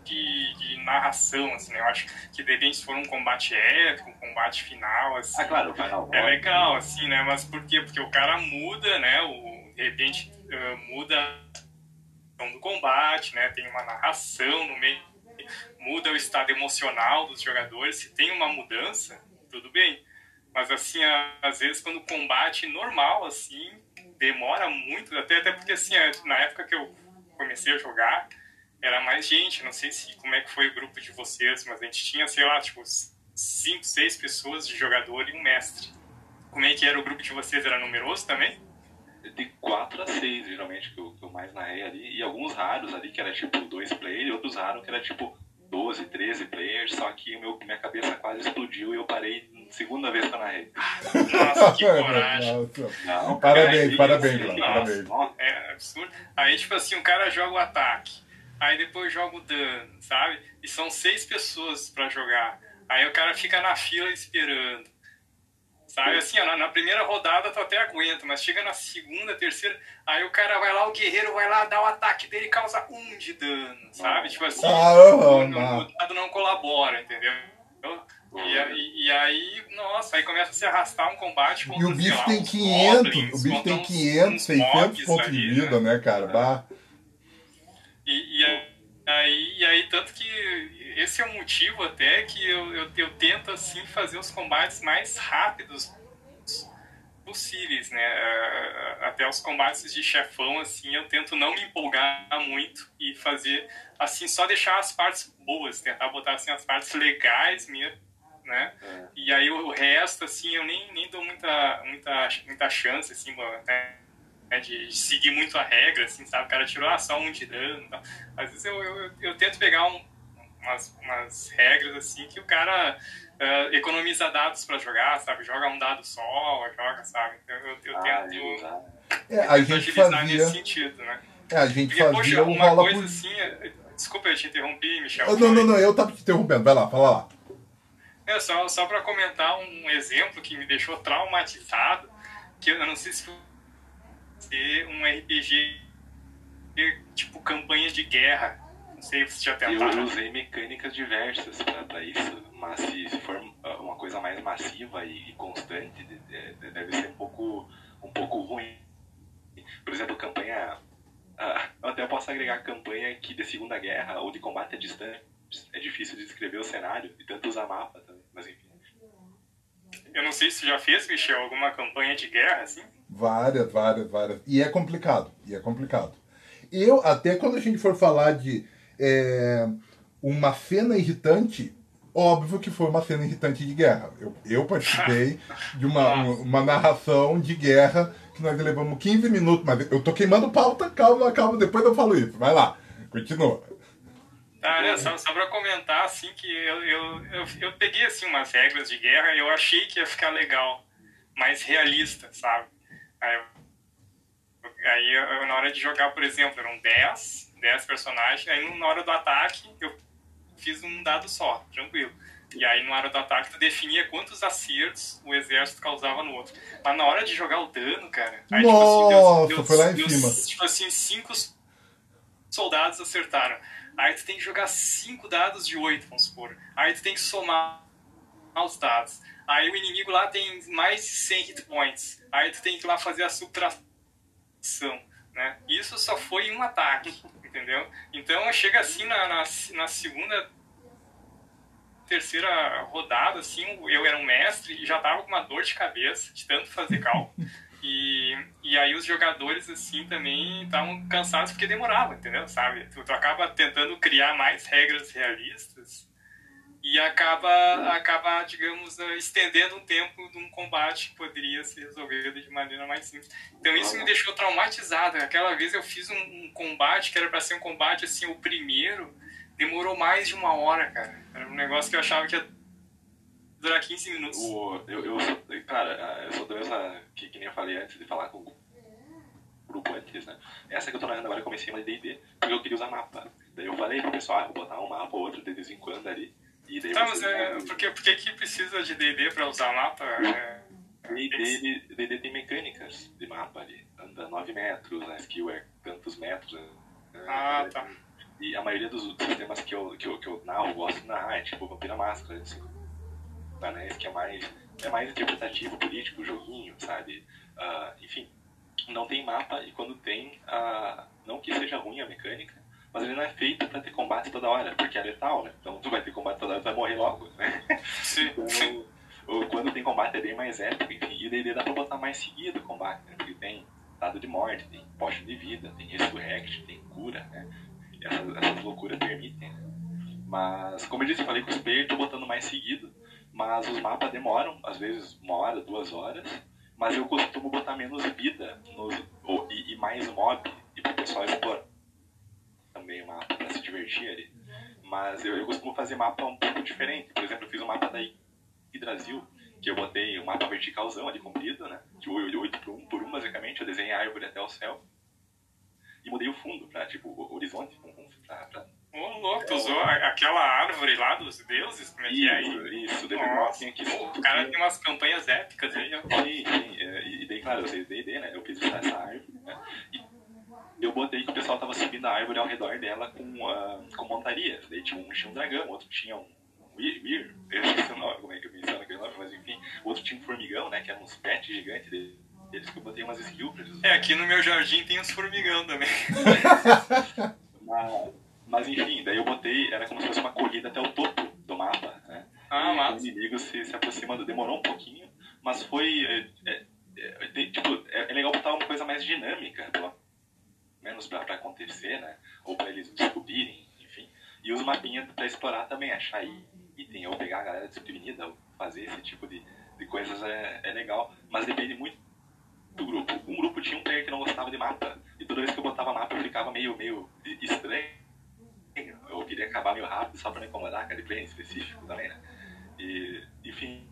de, de, narração, assim, né? Eu acho que de repente se for um combate épico, um combate final, assim. Ah, claro, final. É legal, assim, né? Mas por quê? Porque o cara muda, né? O, de repente uh, muda a do combate, né? Tem uma narração no meio, muda o estado emocional dos jogadores. Se tem uma mudança, tudo bem. Mas assim, às vezes quando o combate normal, assim, demora muito, até, até porque assim, na época que eu comecei a jogar, era mais gente, não sei se como é que foi o grupo de vocês, mas a gente tinha, sei lá, tipo, cinco, seis pessoas de jogador e um mestre. Como é que era o grupo de vocês? Era numeroso também? De quatro a seis, geralmente, que eu, que eu mais narrei ali. E alguns raros ali, que era tipo dois players, outros raros que era tipo 12, 13 players, só que meu, minha cabeça quase explodiu e eu parei segunda vez que eu narrei. Nossa, que coragem. Não, parabéns, parabéns, assim, parabéns. É absurdo. Aí, tipo assim, o cara joga o ataque aí depois joga o dano, sabe? E são seis pessoas para jogar. Aí o cara fica na fila esperando. Sabe, assim, ó, na, na, primeira rodada tu até aguenta, mas chega na segunda, terceira, aí o cara vai lá, o guerreiro vai lá, dá o ataque dele causa um de dano, sabe? Tipo assim, ah, o, dado não colabora, entendeu? E, e, e, aí, nossa, aí começa a se arrastar um combate contra, E o bicho lá, tem 500, goblins, o bicho tem 500, 600 pontos de vida, né, né cara? Bah. E, e, aí, e aí, tanto que esse é o motivo até que eu, eu, eu tento, assim, fazer os combates mais rápidos possíveis, né? Uh, até os combates de chefão, assim, eu tento não me empolgar muito e fazer, assim, só deixar as partes boas, tentar botar, assim, as partes legais mesmo, né? É. E aí o resto, assim, eu nem, nem dou muita, muita, muita chance, assim, né? De seguir muito a regra, assim, sabe? O cara tirou ah, só um de dano. Às vezes eu, eu, eu tento pegar um, umas, umas regras, assim, que o cara uh, economiza dados para jogar, sabe? Joga um dado só, joga, sabe? Então, eu, eu, ah, tento, é, a gente fazia... nesse sentido, né? É, a gente Porque, fazia poxa, uma coisa por... assim... É, desculpa, eu te interrompi, Michel. Oh, não, não, não, eu tava te interrompendo. Vai lá, fala lá. É, só, só para comentar um exemplo que me deixou traumatizado, que eu não sei se foi um RPG tipo campanha de guerra. Sei se já tentaram. Eu usei mecânicas diversas para isso, mas se, se, for uma coisa mais massiva e, e constante, deve ser um pouco, um pouco ruim. Por exemplo, campanha. Uh, eu até posso agregar campanha que de Segunda Guerra ou de combate à distância é difícil de descrever o cenário e tanto usar mapa também, mas enfim. Eu não sei se já fez, Michel, alguma campanha de guerra assim? Várias, várias, várias. E é complicado, e é complicado. Eu, até quando a gente for falar de é, uma cena irritante, óbvio que foi uma cena irritante de guerra. Eu, eu participei de uma, uma narração de guerra que nós levamos 15 minutos, mas eu tô queimando pauta, calma, calma, depois eu falo isso. Vai lá, continua. Tá, né, só, só pra comentar, assim, que eu, eu, eu, eu peguei, assim, umas regras de guerra e eu achei que ia ficar legal, mais realista, sabe? Aí, aí eu, na hora de jogar, por exemplo, eram 10, 10 personagens, aí na hora do ataque eu fiz um dado só, tranquilo. E aí, na hora do ataque, tu definia quantos acertos o exército causava no outro. Mas na hora de jogar o dano, cara. Aí, Nossa, tipo assim, deu, deu, foi lá em deu, cima. Tipo assim, cinco soldados acertaram. Aí tu tem que jogar 5 dados de 8, vamos supor. Aí tu tem que somar os dados. Aí o inimigo lá tem mais de 100 hit points. Aí tu tem que ir lá fazer a subtração. Né? Isso só foi um ataque, entendeu? Então chega assim na, na, na segunda, terceira rodada, assim, eu era um mestre e já tava com uma dor de cabeça de tanto fazer cálculo. E, e aí os jogadores, assim, também estavam cansados porque demorava, entendeu? Sabe? Tu, tu, acaba tentando criar mais regras realistas e acaba, acaba, digamos, estendendo um tempo de um combate que poderia ser resolvido de maneira mais simples. Então isso me deixou traumatizado. Aquela vez eu fiz um, um combate que era para ser um combate, assim, o primeiro, demorou mais de uma hora, cara. Era um negócio que eu achava que ia durar 15 minutos. O, eu, eu cara, eu sou dessa, que, que nem eu falei antes de falar com o grupo antes, né? Essa que eu tô narrando agora eu comecei uma D&D, porque eu queria usar mapa. Daí eu falei pro pessoal, ah, vou botar um mapa ou outro de vez em quando ali. E daí tá, mas é, por, que, por que que precisa de D&D pra usar mapa? É... D&D tem mecânicas de mapa ali. Anda 9 metros, a skill é tantos metros. Né? Ah, tá. E a maioria dos sistemas que eu, que eu, que eu narro, gosto de narrar, é tipo Vampira Máscara, assim, Anéis, que é mais, é mais interpretativo, político, joguinho, sabe? Uh, enfim, não tem mapa e quando tem, uh, não que seja ruim a mecânica, mas ele não é feito para ter combate toda hora, porque é letal, né? Então tu vai ter combate toda hora, tu vai morrer logo, né? Sim. Então, quando tem combate é bem mais épico, enfim, e o D&D dá pra botar mais seguido o combate, né? Porque tem dado de morte, tem potion de vida, tem resurrect, tem cura, né? Essas, essas loucuras permitem, né? Mas, como eu disse, eu falei com os players, tô botando mais seguido, mas os mapas demoram, às vezes uma hora, duas horas, mas eu costumo botar menos vida nos, ou, e, e, mais mob e pro pessoal explorar também o mapa pra se divertir ali. Mas eu, eu costumo fazer mapa um pouco diferente. Por exemplo, eu fiz um mapa da Brasil, que eu botei um mapa verticalzão ali comprido, né? De 8 por 1 por 1, basicamente. Eu desenhei a árvore até o céu. E mudei o fundo pra, tipo, horizonte, pra, pra Ô, louco, tu usou aquela árvore lá dos deuses? Como é que é aí? Isso, daí Nossa, aqui. O cara tem umas campanhas épicas aí, ó. Sim, sim. É, e daí, claro, eu sei D&D, né? Eu fiz essa árvore, né? E eu botei que o pessoal tava subindo a árvore ao redor dela com, uh, com montarias. Daí tinha um, tinha um dragão, outro tinha um Weir, eu esqueci o nome, como é que eu menciono aquele nome, mas enfim. O outro tinha um formigão, né? Que eram uns pets gigantes dele. Eles que eu botei umas skills pra eles É, aqui no meu jardim tem uns formigão também. mas, mas enfim, daí eu botei, era como se fosse uma corrida até o topo do mapa, né? Ah, massa. o inimigo se, se aproximando, demorou um pouquinho, mas foi. É, é, é, tipo, é, é legal botar uma coisa mais dinâmica, pelo menos pra, pra acontecer, né? Ou pra eles descobrirem, enfim. E os mapinhas pra explorar também, achar item, ou pegar a galera desprevenida, ou fazer esse tipo de, de coisas é, é legal. Mas depende muito do grupo. Um grupo tinha um player que não gostava de mapa, e toda vez que eu botava mapa eu ficava meio, meio estranho. Eu queria acabar meio rápido só pra não incomodar aquele player em específico também, né? E, enfim,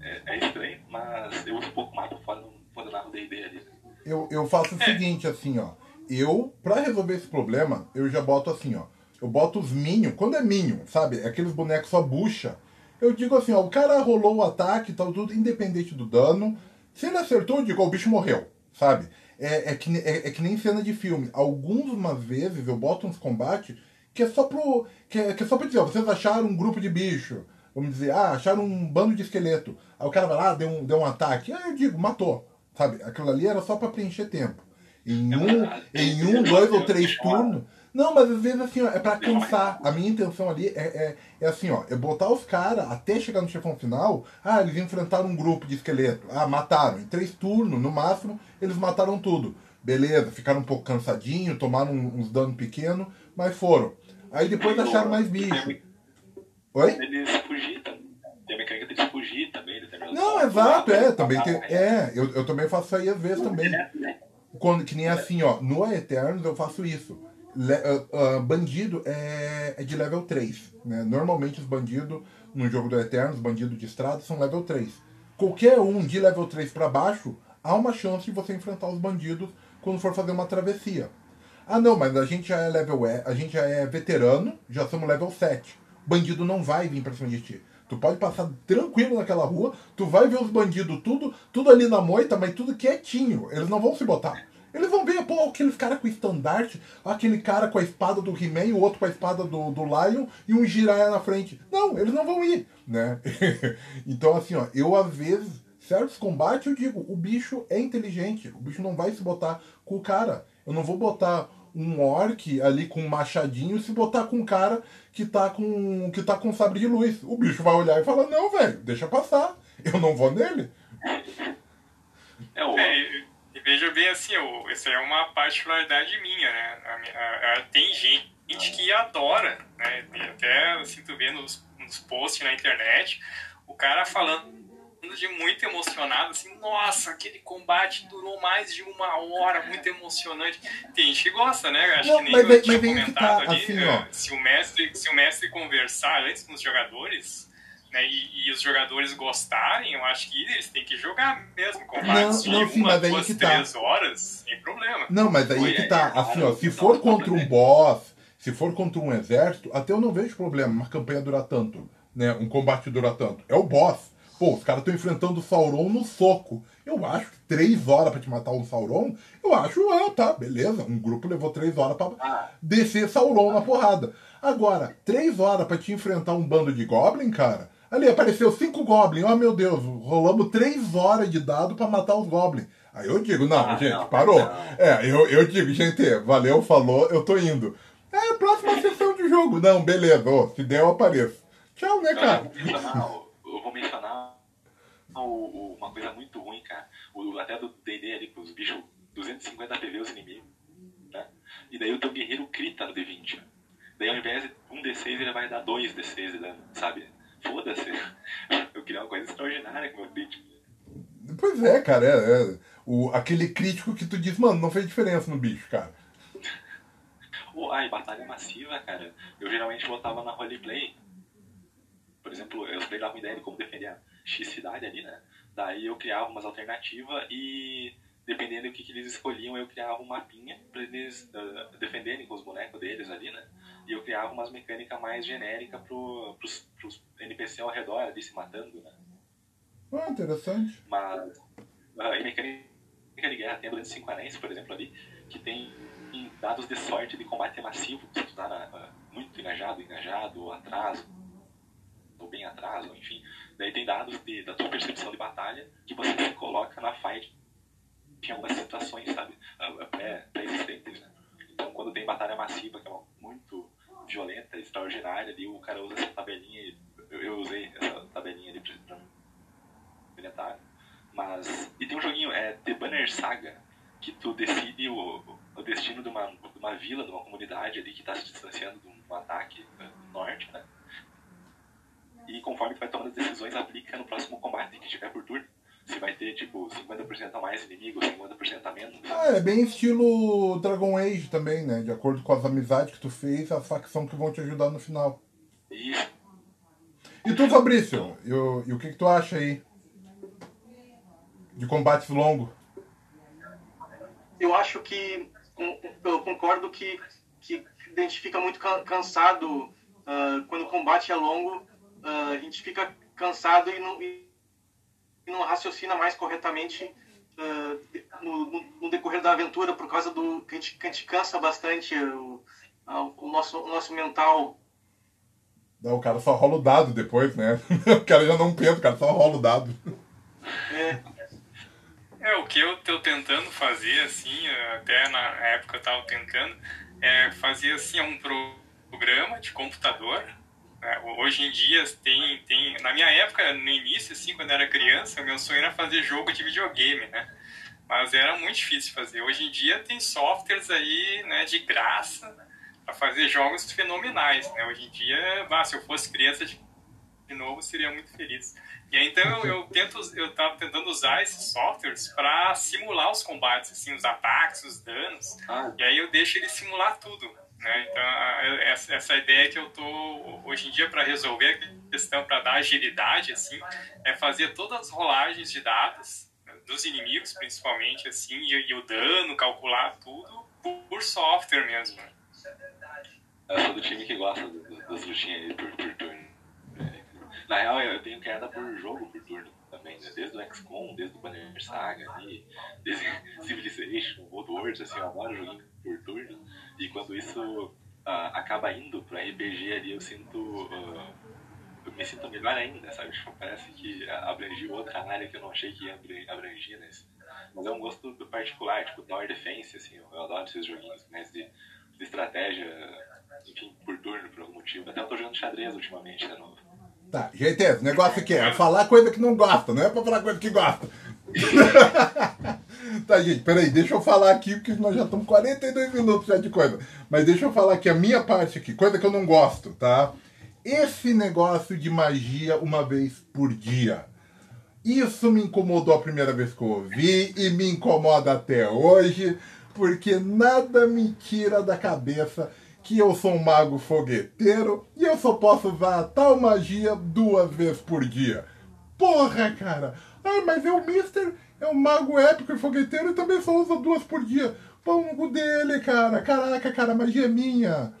é, é estranho, mas eu uso pouco mapa fora quando eu narro D&D ali. né? Eu, eu faço o seguinte, assim, ó. Eu, pra resolver esse problema, eu já boto assim, ó. Eu boto os Minion, quando é Minion, sabe? Aqueles bonecos só bucha. Eu digo assim, ó, o cara rolou o ataque tal, tudo, independente do dano. Se ele acertou, eu digo, o bicho morreu, sabe? É, é, que, é, é que nem cena de filme. Algumas vezes eu boto uns combates que é só pro. Que é, que é só pra dizer, ó, vocês acharam um grupo de bicho. Vamos dizer, ah, acharam um bando de esqueleto. Aí o cara vai lá, deu um, deu um ataque. Aí eu digo, matou. Sabe? Aquilo ali era só pra preencher tempo. Em um, em um dois ou três turnos. Não, mas às vezes assim, ó, é pra cansar. A minha intenção ali é, é, é assim, ó, é botar os caras até chegar no chefão final. Ah, eles enfrentaram um grupo de esqueleto. Ah, mataram. Em três turnos, no máximo, eles mataram tudo. Beleza, ficaram um pouco cansadinhos, tomaram uns danos pequenos, mas foram. Aí depois acharam mais bicho. Oi? Eles fugir também. Tem mecânica deles fugir também. Não, exato, é, também tem. É, eu, eu também faço isso aí às vezes também. Quando, que nem assim, ó, no Eternos eu faço isso. Le- ah, ah, bandido é, é de level 3. Né? Normalmente os bandidos, no jogo do Eternos, bandidos de estrada, são level 3. Qualquer um de level 3 pra baixo, há uma chance de você enfrentar os bandidos quando for fazer uma travessia. Ah não, mas a gente já é level E, a gente já é veterano, já somos level 7. Bandido não vai vir pra cima de ti. Tu pode passar tranquilo naquela rua, tu vai ver os bandidos tudo, tudo ali na moita, mas tudo quietinho. Eles não vão se botar. Eles vão ver, pô, aqueles caras com estandarte, aquele cara com a espada do He-Man, o outro com a espada do, do Lion e um giraia na frente. Não, eles não vão ir, né? então, assim, ó, eu às vezes, certos combates, eu digo, o bicho é inteligente, o bicho não vai se botar com o cara. Eu não vou botar um orc ali com um machadinho se botar com um cara que tá com que tá com sabre de luz. O bicho vai olhar e falar, não, velho, deixa passar. Eu não vou nele. É, o, É, e, veja bem assim, o, isso é uma particularidade minha, né? A a- a- tem gente que adora, né? E até assim, tu vê nos, nos posts na internet, o cara falando de muito emocionado, assim, nossa, aquele combate durou mais de uma hora, muito emocionante. Tem gente que gosta, né? Acho Não, que nem mas eu aí- tinha mas aí que comentado tá, ali, assim, né, ó. se o mestre, se o mestre conversar antes com os jogadores, né, e, e os jogadores gostarem, eu acho que eles têm que jogar mesmo combates Não, não, de sim, uma, aí duas, que tá. três horas, sem problema. Não, mas aí Oi, que é, tá, é, assim, ó, claro, se tá for contra um problema. boss, se for contra um exército, até eu não vejo problema uma campanha durar tanto, né? Um combate durar tanto. É o boss. Pô, os caras estão enfrentando o Sauron no soco. Eu acho que três horas pra te matar um Sauron, eu acho, ah, tá, beleza. Um grupo levou três horas pra Ah, descer Sauron na porrada. Agora, três horas pra te enfrentar um bando de Goblin, cara. Ali apareceu cinco Goblin, oh meu Deus, rolamos três horas de dado pra matar os Goblin. Aí eu digo, não, Ah, gente, não, parou. não. É, eu, eu digo, gente, valeu, falou, eu tô indo. É, próxima sessão de jogo. Não, beleza, ó, se der eu apareço. Tchau, né, cara? vou mencionar, o- eu vou mencionar uma coisa muito ruim, cara. O, até do D&D ali, com os bichos 250 PV os inimigos, né? E daí o teu guerreiro crita no D20. Daí ao invés de um D6, ele vai dar dois D6 de dano, sabe? Foda-se. Eu queria uma coisa extraordinária com o meu crítico. Pois é, cara, é, é. O, aquele crítico que tu diz, mano, não fez diferença no bicho, cara. Ai, batalha massiva, cara. Eu geralmente botava na roleplay. Por exemplo, eu dei lá uma ideia de como defender a X cidade ali, né? Daí eu criava umas alternativas e, dependendo do que, que eles escolhiam, eu criava um mapinha pra eles ah, defenderem com os bonecos deles ali, né? E eu criava umas mecânicas mais genéricas pro, pros, pros NPC ao redor ali se matando, né? Ah, interessante. Mas ah, em mecânica de guerra tem a dos cinco anéis, por exemplo, ali, que tem dados de sorte de combate massivo. Se tu tá na- ah, muito engajado, engajado, atraso, ou bem atraso, enfim. Daí tem dados de, da tua percepção de batalha que você se coloca na fight em algumas situações, sabe? Ah, ah, pré- Pré-existentes, né? Então quando tem batalha massiva, que é uma, muito violenta, extraordinária, ali o cara usa essa tabelinha, eu, eu usei essa tabelinha ali pra, inventário. Mas. E tem um joguinho, é The Banner Saga, que tu decide o, o destino de uma, de uma vila, de uma comunidade ali que está se distanciando de um ataque no norte, né? E conforme tu vai tomando as decisões, aplica no próximo combate que tiver por turno. Se vai ter, tipo, 50% a mais inimigo, 50% a menos. Ah, é bem estilo Dragon Age também, né? De acordo com as amizades que tu fez, as facções que vão te ajudar no final. Isso. E tu, Fabrício? E o, e o que, que tu acha aí? De combates longos? Eu acho que. Eu concordo que, que a gente fica muito ca- cansado ah, quando o combate é longo. Ah, a gente fica cansado e não, e não raciocina mais corretamente ah, no, no- no decorrer da aventura por causa do que a gente, que a gente cansa bastante o, ah, o nosso, o nosso mental. Não, o cara só rola o dado depois, né? O cara já não pensa, o cara só rola o dado. É, É, o que eu tô tentando fazer, assim, até na época eu tava tentando, é fazer, assim, um pro- programa de computador. Né? Hoje em dia tem, tem... Na minha época, no início, assim, quando eu era criança, meu sonho era fazer jogo de videogame, né? Mas era muito difícil fazer. Hoje em dia tem softwares aí, né, de graça para fazer jogos fenomenais, né? Hoje em dia, bah, se eu fosse criança de de novo, seria muito feliz. E aí, então eu, eu tento, eu tava tentando usar esses softwares para simular os combates, assim, os ataques, os danos. Ah, E aí eu deixo ele simular tudo, né? Então essa, ideia que eu tô hoje em dia para resolver a questão para dar agilidade, assim, é fazer todas as rolagens de dados né, dos inimigos, principalmente, assim, e, e o dano, calcular tudo por, software mesmo. né? eu sou do time que gosta das lutinhas por, por turno. É, Na real, eu tenho queda por jogo por turno também, né? Desde o XCOM, desde o Banner Saga, ali, desde Civilization, World Wars, assim, eu adoro joguinho por turno. E quando isso ah, acaba indo pro RPG ali, eu sinto. ah, eu me sinto melhor ainda, sabe? Tipo, parece que abrangiu outra área que eu não achei que ia abra- abrangir, né? Mas é um gosto particular, tipo Tower Defense, assim, eu adoro esses joguinhos mais de, de estratégia, enfim, por turno, por algum motivo. Até eu tô jogando xadrez ultimamente, de novo. Tá, GTS, o negócio aqui é falar coisa que não gosta, não é pra falar coisa que gosta. tá, gente, peraí, deixa eu falar aqui, porque nós já estamos 42 minutos já de coisa. Mas deixa eu falar aqui a minha parte aqui, coisa que eu não gosto, tá? Esse negócio de magia uma vez por dia. Isso me incomodou a primeira vez que eu ouvi e me incomoda até hoje, porque nada me tira da cabeça que eu sou um mago fogueteiro e eu só posso usar tal magia duas vezes por dia. Porra, cara! Ah, mas é o Mister, é um mago épico e fogueteiro e também só usa duas por dia. Cu dele, cara! Caraca, cara, a magia é minha!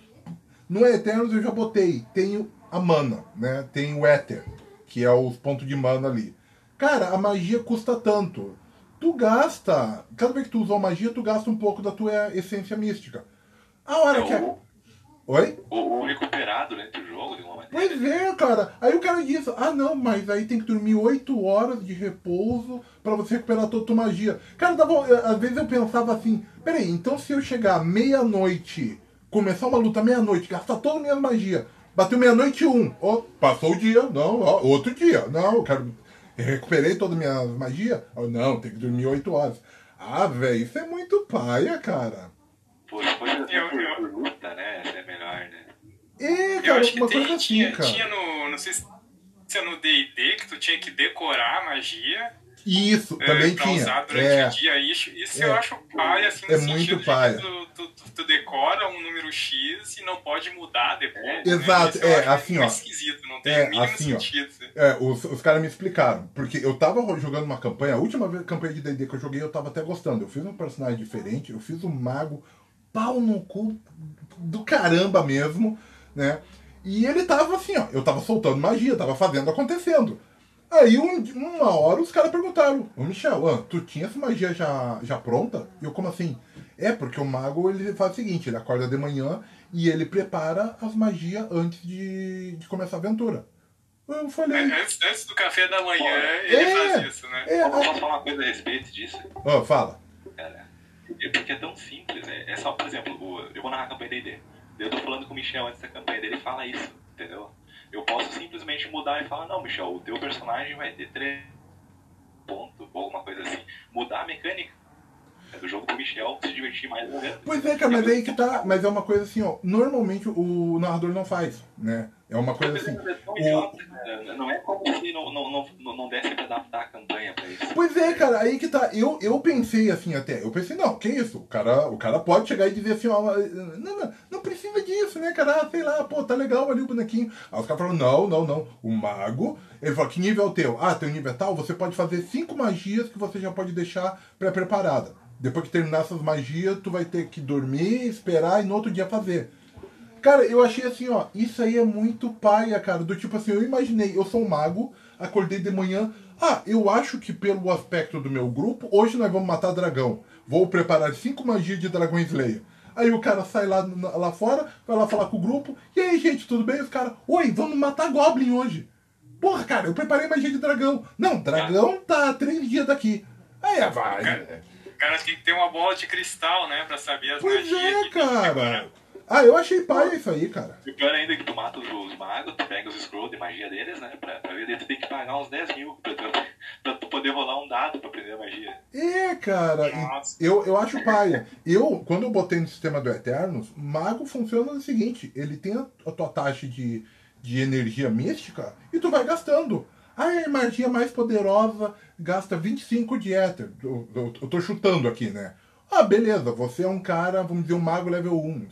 No Eternos eu já botei. Tenho a mana, né? Tem o Éter, que é os pontos de mana ali. Cara, a magia custa tanto. Tu gasta. Cada vez que tu usa uma magia, tu gasta um pouco da tua essência mística. A hora É que. o- A... Oi? O jogo, de uma maneira. Pois é, cara. Aí o cara diz, ah não, mas aí tem que dormir 8 horas de repouso pra você recuperar toda a tua magia. Cara, dava, eh, às vezes eu pensava assim, peraí, então se eu chegar meia-noite, começar uma luta meia-noite, gastar toda a minha magia, bateu meia-noite e um, ó, passou o dia, não, ó, outro dia, não, eu quero. eu recuperei toda a minha magia? Ah, não, tem que dormir 8 horas. Ah, velho, isso é muito paia, cara. Por, eu- por luta, né? Essa é melhor, né? É, Eu cara, acho que tem- assim, tinha, cara. tinha no. Não sei se é no DD que tu tinha que decorar a magia Isso, é, também pra tinha. usar durante É. o dia. Isso, isso É. eu acho paia, assim, É sentido muito que tu, tu, tu- decora um número X e não pode mudar depois. né? Exato, eu é, assim, ó. esquisito, não tem É, o mínimo assim, ó. sentido. É, os, os caras me explicaram. Porque eu tava jogando uma campanha, a última vez campanha de D&D que eu joguei, eu tava até gostando. Eu fiz um personagem diferente, eu fiz um mago pau no cu do caramba mesmo, né? E ele tava assim, ó, eu tava soltando magia, tava fazendo acontecendo. Aí um- uma hora os caras perguntaram, ô Michel, ah, tu tinha essa magia já, já pronta? E eu, como assim? É, porque o mago ele faz o seguinte, ele acorda de manhã e ele prepara as magias antes de, de começar a aventura. Eu falei, Antes, antes do café da manhã, Olha, ele é. faz isso, né? é, Posso só falar uma coisa a respeito disso? ah, fala. cara. É porque é tão simples, né? É só, por exemplo, o- eu vou narrar a campanha D&D. Eu tô falando com o Michel antes da campanha dele, ele fala isso, entendeu? Eu posso simplesmente mudar e falar, não, Michel, o teu personagem vai ter três pontos, ou alguma coisa assim. Michel se divertir mais. Pois é, cara, mas aí que tá. Mas é uma coisa assim, ó. Normalmente o narrador não faz, né? É uma coisa assim. O... Não é como se não, não, não, não desse pra adaptar a campanha pra isso. Pois é, cara, aí que tá. Eu, eu pensei assim até. Eu pensei, não, que isso? O cara, o cara pode chegar e dizer assim, ó. Não, não, não precisa disso, né, cara? Ah, sei lá, pô, tá legal ali o bonequinho. Aí os caras falaram, não, não, não. O mago. Ele falou, que nível é o teu? Ah, teu nível é tal, você pode fazer cinco magias que você já pode deixar pré-preparada. Depois que terminar essas magias, tu vai ter que dormir, esperar e no outro dia fazer. Cara, eu achei assim, ó, isso aí é muito paia, cara. Do tipo assim, eu imaginei, eu sou um mago, acordei de manhã. Ah, eu acho que pelo aspecto do meu grupo, hoje nós vamos matar dragão. Vou preparar cinco magias de dragão Slayer. Aí o cara sai lá, lá fora, vai lá falar com o grupo. E aí, gente, tudo bem? Os caras, oi, vamos matar Goblin hoje. Porra, cara, eu preparei magia de dragão. Não, dragão tá três dias daqui. Aí vai. O cara tem que ter uma bola de cristal, né? Pra saber as pois magias. Pois é, cara. Ah, eu achei pai isso aí, cara. E o pior ainda é que tu mata os, magos, tu pega os scrolls de magia deles, né? Pra, pra ver, tu tem que pagar uns 10 mil pra tu, pra tu poder rolar um dado pra aprender a magia. É, cara. Eu, eu acho paia. Eu, quando eu botei no sistema do Eternos, mago funciona no seguinte: ele tem a, a tua taxa de, de energia mística e tu vai gastando. A magia mais poderosa gasta 25 de éter. Eu, eu, eu tô chutando aqui, né? Ah, beleza, você é um cara, vamos dizer, um mago level 1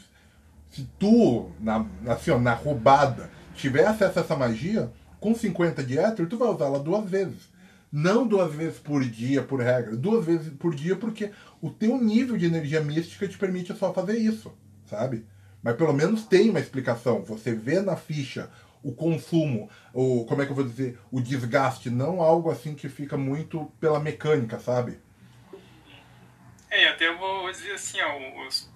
se tu, na, assim, ó, na roubada, tiver acesso a essa magia, com 50 de éter, tu vai usar ela duas vezes. Não duas vezes por dia, por regra. Duas vezes por dia, porque o teu nível de energia mística te permite só fazer isso, sabe? Mas pelo menos tem uma explicação. Você vê na ficha o consumo, o como é que eu vou dizer, o desgaste, não algo assim que fica muito pela mecânica, sabe? É, até eu vou dizer assim, ó, os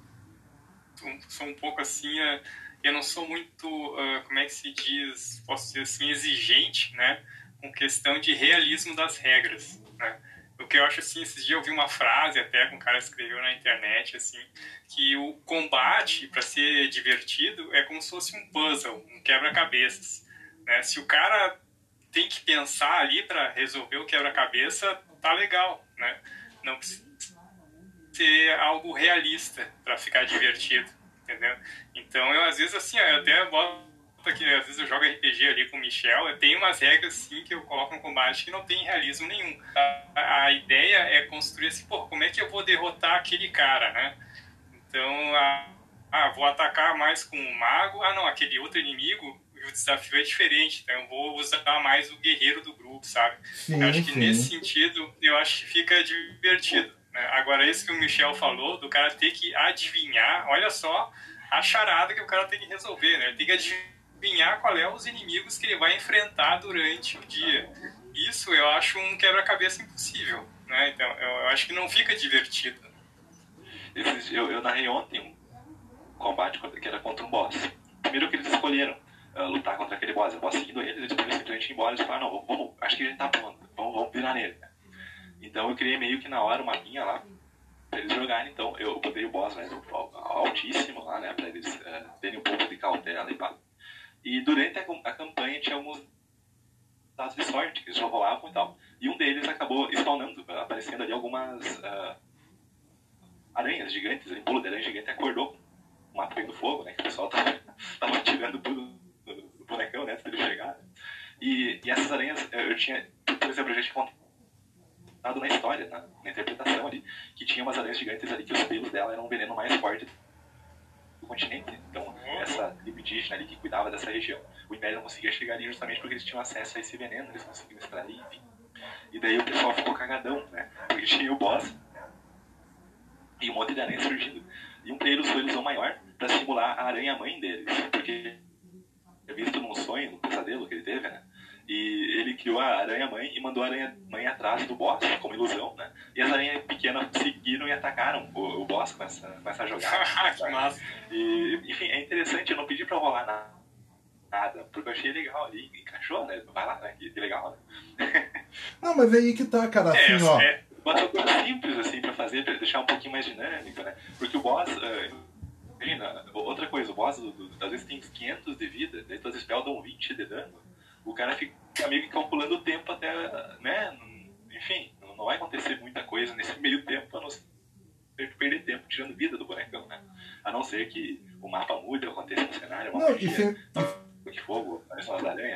sou um pouco assim, uh, eu não sou muito, uh, como é que se diz, posso dizer assim, exigente, né, com questão de realismo das regras, né. O que eu acho assim, esses dias eu vi uma frase até que um cara escreveu na internet, assim, que o combate, para ser divertido, é como se fosse um puzzle, um quebra-cabeças. Né? Se o cara tem que pensar ali para resolver o quebra-cabeça, tá legal, né? Não precisa ser algo realista para ficar divertido, entendeu? Então eu às vezes assim, eu até boto aqui, às vezes eu jogo RPG ali com o Michel, tem umas regras sim que eu coloco no combate que não tem realismo nenhum. A, a ideia é construir assim, pô, como é que eu vou derrotar aquele cara, né? Então, a, ah, vou atacar mais com o mago, ah não, aquele outro inimigo, o desafio é diferente, então eu vou usar mais o guerreiro do grupo, sabe? Sim, eu acho que sim. nesse sentido, eu acho que fica divertido. Né? Agora, isso que o Michel falou, do cara ter que adivinhar, olha só a charada que o cara tem que resolver, né? Ele tem que adivinhar qual é os inimigos que ele vai enfrentar durante o dia. Isso eu acho um quebra-cabeça impossível, né? Então, eu, acho que não fica divertido. Eu, eu narrei ontem um combate que era contra um boss. Primeiro que eles escolheram uh, lutar contra aquele boss, o boss seguindo eles, eles simplesmente ir embora e falaram, não, vamos, acho que a gente tá pronto, vamos, vamos virar nele. Então eu criei meio que na hora uma linha lá pra eles jogarem. Então eu botei o boss né, altíssimo lá, né? Pra eles uh, terem um pouco de cautela e pá. E durante a, a campanha tinha alguns dados de sorte que eles já rolavam e tal. E um deles acabou spawnando, aparecendo ali algumas uh, aranhas gigantes, um pulo de aranha gigante acordou com uma do fogo, né? Que o pessoal tava, tava tirando tudo do bonecão, né? Antes dele chegar. E, e essas aranhas, eu tinha, por exemplo, eu já tinha na história, na, na, interpretação ali, que tinha umas aranhas gigantes ali que os pelos dela eram o veneno mais forte do continente. Então, essa tribo indígena ali que cuidava dessa região, o Império não conseguia chegar ali justamente porque eles tinham acesso a esse veneno, eles conseguiam extrair, enfim. E daí o pessoal ficou cagadão, né? Porque tinha o boss e um monte de aranha surgindo. E um deles foi ilusão maior para simular a aranha-mãe deles, porque é visto num sonho, num pesadelo que ele teve, né? E ele criou a aranha-mãe e mandou a aranha-mãe atrás do boss, como ilusão, né? E as aranhas pequenas seguiram e atacaram o, o boss com essa, com essa jogada. que massa! E, enfim, é interessante, eu não pedi pra rolar nada, nada porque eu achei legal ali, encaixou, né? Vai lá, né? Que, que legal, né? não, mas é aí que tá, cara, é, assim, é, ó... É, uma coisa simples, assim, pra fazer, pra deixar um pouquinho mais dinâmico, né? Porque o boss... Uh, Imagina, outra coisa, o boss do, do, às vezes tem 500 de vida, daí tuas spells dão 20 de dano o cara fica meio que calculando o tempo até, né? Enfim, não vai acontecer muita coisa nesse meio tempo, a não ser perder tempo tirando vida do bonecão, né? A não ser que o mapa mude, aconteça um cenário, uma não, magia, sem... As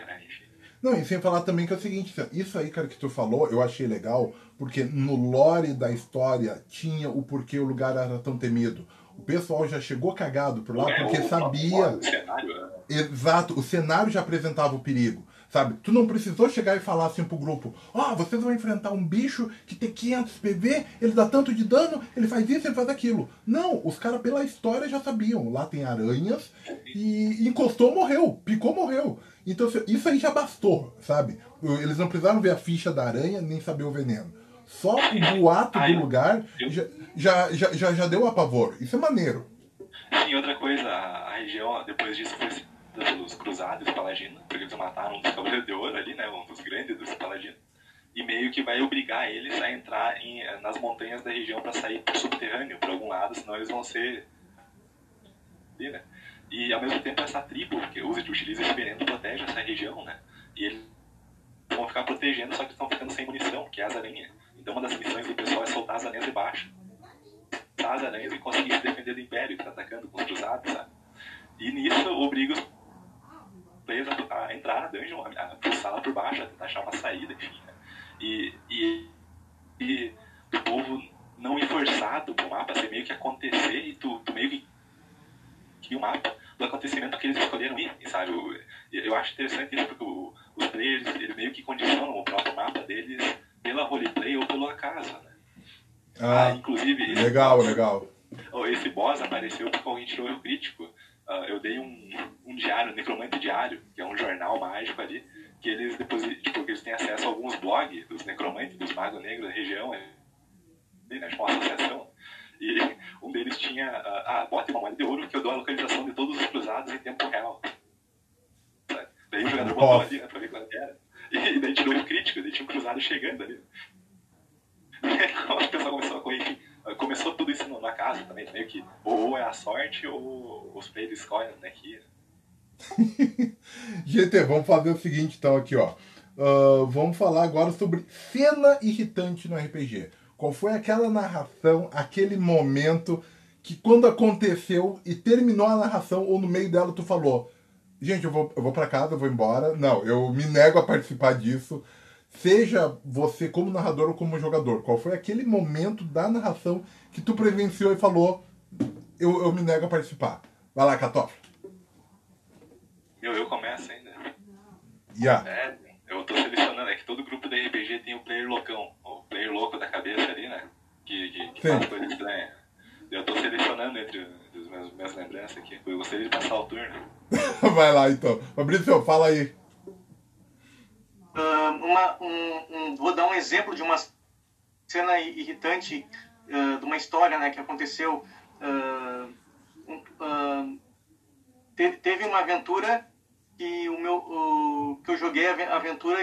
né? Enfim. Não, e sem falar também que é o seguinte, isso aí, cara, que tu falou, eu achei legal, porque no lore da história tinha o porquê o lugar era tão temido. O pessoal já chegou cagado por lá é, porque o, sabia. O, o, cenário, né? Exato, o cenário já apresentava o perigo. Sabe? Tu não precisou chegar e falar assim pro grupo: Ó, vocês vão enfrentar um bicho que tem 500 PV, ele dá tanto de dano, ele faz isso, ele faz aquilo. Não, os caras pela história já sabiam. Lá tem aranhas e encostou, morreu. Picou, morreu. Então assim, isso aí já bastou, sabe? Eles não precisaram ver a ficha da aranha nem saber o veneno. Só o boato do lugar já, já, já, já, deu a pavor. Isso é maneiro. Sim, outra coisa, a, a região depois disso foi cedida pelos cruzados paladinos, porque eles mataram um dos cavaleiros de ouro ali, né, um dos grandes dos paladinos, e meio que vai obrigar eles a entrar em, nas montanhas da região para sair pro subterrâneo, por algum lado, senão eles vão ser... né? E ao mesmo tempo essa tribo que usa e utiliza esse veneno protege essa região, né? E eles vão ficar protegendo, só que estão ficando sem munição, que é as aranhas. Então uma das missões do pessoal é soltar as aranhas de baixo matar as aranhas e conseguir se defender do Império, que tá atacando com os cruzados, sabe? E nisso obriga os a, entrar dungeon, a, pulsar lá por baixo, a tentar achar uma saída, enfim. Né? E, e, e o povo não ir forçado pro mapa ser meio que acontecer e tu, tu meio que cria o mapa do acontecimento que eles escolheram ir, sabe? Eu, eu acho interessante isso porque o, os players, eles meio que condicionam o próprio mapa deles pela roleplay ou pelo acaso, né? Ah, inclusive, esse legal, boss- legal. Oh, esse boss apareceu porque alguém tirou o crítico. Ah, eu dei um, um diário, um necromante diário, que é um jornal mágico ali, que eles depois, tipo, eles têm acesso a alguns blogs dos necromantes, dos magos negros da região, ali, né, tipo uma associação. E um deles tinha, ah, ah, bota uma moeda de ouro que eu dou a localização de todos os cruzados em tempo real. Sabe? Daí o jogador botou ali, né, pra ver qual era. E daí tirou o crítico, daí tinha um cruzado chegando ali. o pessoal começou a correr. Começou tudo isso na casa também, meio que ou é a sorte ou os players escolhem né, que GT, vamos fazer o seguinte então aqui, ó. Ah, vamos falar agora sobre cena irritante no RPG. Qual foi aquela narração, aquele momento que quando aconteceu e terminou a narração ou no meio dela tu falou, gente, eu vou, eu vou para casa, eu vou embora. Não, eu me nego a participar disso. Seja você como narrador ou como jogador, qual foi aquele momento da narração que tu presenciou e falou, eu, eu me nego a participar. Vai lá, Catoff. Meu, eu começo ainda. Yeah. É, eu tô selecionando, é que todo grupo da RPG tem o player loucão, o player louco da cabeça ali, né? Que, que, que Sim. faz coisa estranha. Eu tô selecionando entre os meus, minhas lembranças aqui. Eu gostaria de passar o turno. Vai lá então. Fabrício, fala aí. Ah, uma, um, um- vou dar um exemplo de uma cena irritante ah, de uma história né, que aconteceu. um- ah, te- teve uma aventura que o meu que eu joguei a ave- aventura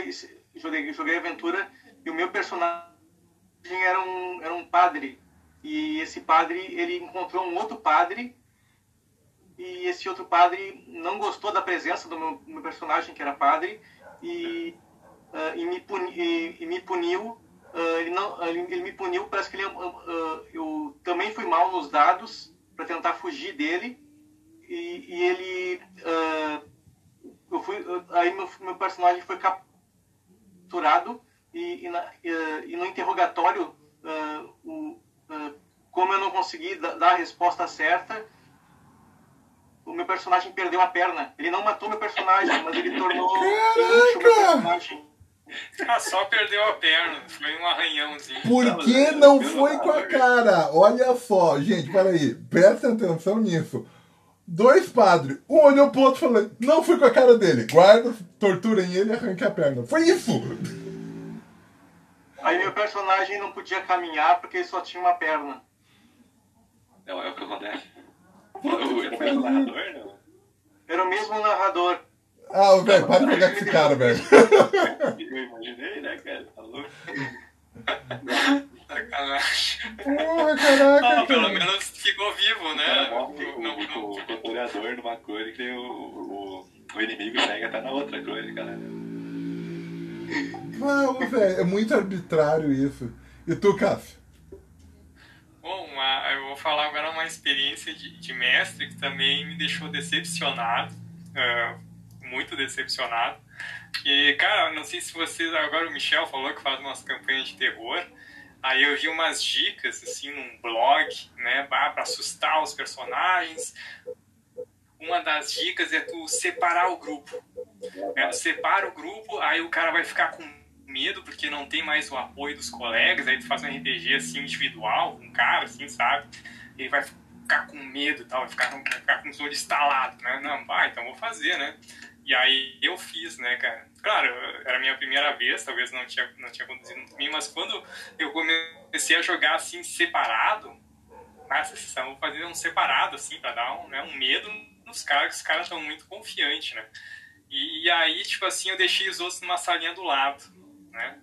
joguei, joguei a aventura e o meu personagem era um, era um padre e esse padre ele encontrou um outro padre e esse outro padre não gostou da presença do meu, meu personagem que era padre e ah, e, me puni, e, e me puniu. ah, ele, não, ele, ele me puniu, parece que ele, ah, eu também fui mal nos dados para tentar fugir dele. E, e ele. ah, eu fui, aí meu, meu personagem foi capturado e, e, na- e, no interrogatório, ah, o, ah, como eu não consegui da- dar a resposta certa, o meu personagem perdeu a perna. Ele não matou meu personagem, mas ele tornou inútil meu personagem. Ah, só perdeu a perna. Foi um arranhãozinho. Por que não foi com a cara? Olha só, gente, peraí, prestem atenção nisso. Dois padres, um olhou pro outro e falou: Não fui com a cara dele, guarda, torturem ele e arranque a perna. Foi isso! Aí meu personagem não podia caminhar porque ele só tinha uma perna. Não, é o que acontece. Eu era o mesmo narrador, o. Ah, velho, para de pegar com esse cara, velho. Eu imaginei, né, cara? Tá louco? Sacanagem. Porra, Ah, caraca, pelo cara. menos ficou vivo, O né? morre Não, o controlador numa crônica e o, o, o inimigo segue até na outra crônica, né? Não, velho, é muito arbitrário isso. E tu, Cássio? Bom, uma- eu vou falar agora uma experiência de, de mestre que também me deixou decepcionado. uh, muito decepcionado. E, cara, não sei se vocês. Agora o Michel falou que faz umas campanhas de terror. Aí eu vi umas dicas, assim, num blog, né, para assustar os personagens. Uma das dicas é tu separar o grupo. Né? Tu separa o grupo, aí o cara vai ficar com medo porque não tem mais o apoio dos colegas. Aí tu faz um RPG, assim, individual, um cara, assim, sabe? Ele vai ficar com medo e tal, vai ficar, vai ficar com os olhos estalados, né? Não, vai, então vou fazer, né? E aí eu fiz, né, cara? Claro, era a minha primeira vez, talvez não tinha, não tinha acontecido muito mim, mas quando eu comecei a jogar assim, separado, nessa sessão, vou fazer um separado, assim, pra dar um, né, um medo nos caras, que os caras estão muito confiantes, né? E, e, aí, tipo assim, eu deixei os outros numa salinha do lado, né?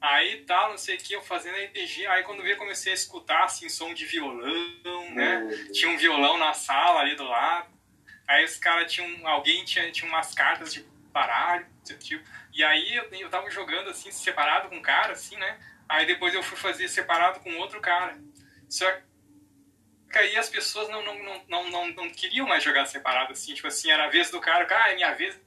Aí tal, não sei o que, eu fazendo RPG. Aí quando veio, comecei a escutar, assim, som de violão, né? Uhum. Tinha um violão na sala ali do lado. Aí os caras tinham. Alguém tinha, tinha umas cartas de baralho, tipo. E aí eu, eu tava jogando assim, separado com um cara, assim, né? Aí depois eu fui fazer separado com outro cara. Só que aí as pessoas não, não, não, não, não, não queriam mais jogar separado, assim, tipo assim, era a vez do cara, ah, é minha vez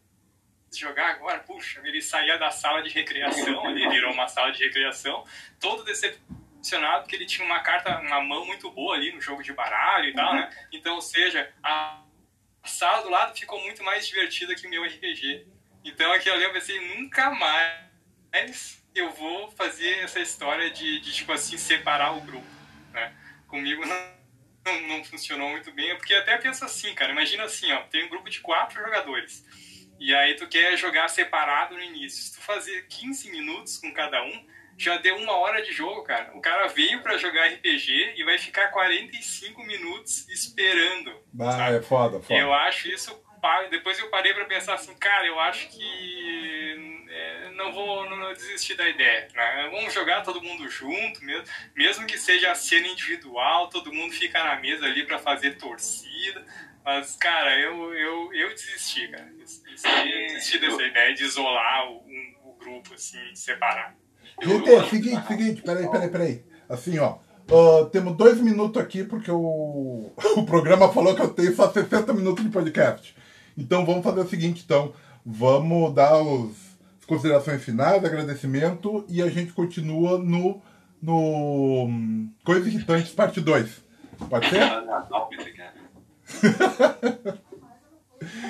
de jogar agora, puxa, ele saía da sala de recreação ali, virou uma sala de recreação, todo decepcionado porque ele tinha uma carta, uma mão muito boa ali no jogo de baralho e tal, né? Então, ou seja, a sala do lado ficou muito mais divertida que o meu RPG. Então ali eu pensei, nunca mais eu vou fazer essa história de, de tipo assim, separar o grupo, né? Comigo não, não, não, funcionou muito bem, porque até penso assim, cara, imagina assim, ó, tem um grupo de quatro jogadores, e aí tu quer jogar separado no início. Se tu fazer 15 minutos com cada um, já deu uma hora de jogo, cara. O cara veio para jogar RPG e vai ficar 45 minutos esperando. Ah, é foda, foda. Eu acho isso. Depois eu parei para pensar assim, cara, eu acho que é, não vou não desistir da ideia. Né? Vamos jogar todo mundo junto, mesmo, mesmo que seja a cena individual, todo mundo fica na mesa ali para fazer torcida. Mas, cara, eu, eu, eu desisti, cara. Eu desisti dessa ideia de isolar o, um, o grupo, assim, de separar. Gente, é seguinte, seguinte, peraí, peraí, peraí. Assim, ó. Uh, temos dois minutos aqui, porque o, o programa falou que eu tenho só 60 minutos de podcast. Então vamos fazer o seguinte, então. Vamos dar os, as considerações finais, agradecimento, e a gente continua no, no Coisas Irritantes, parte 2. Pode ser?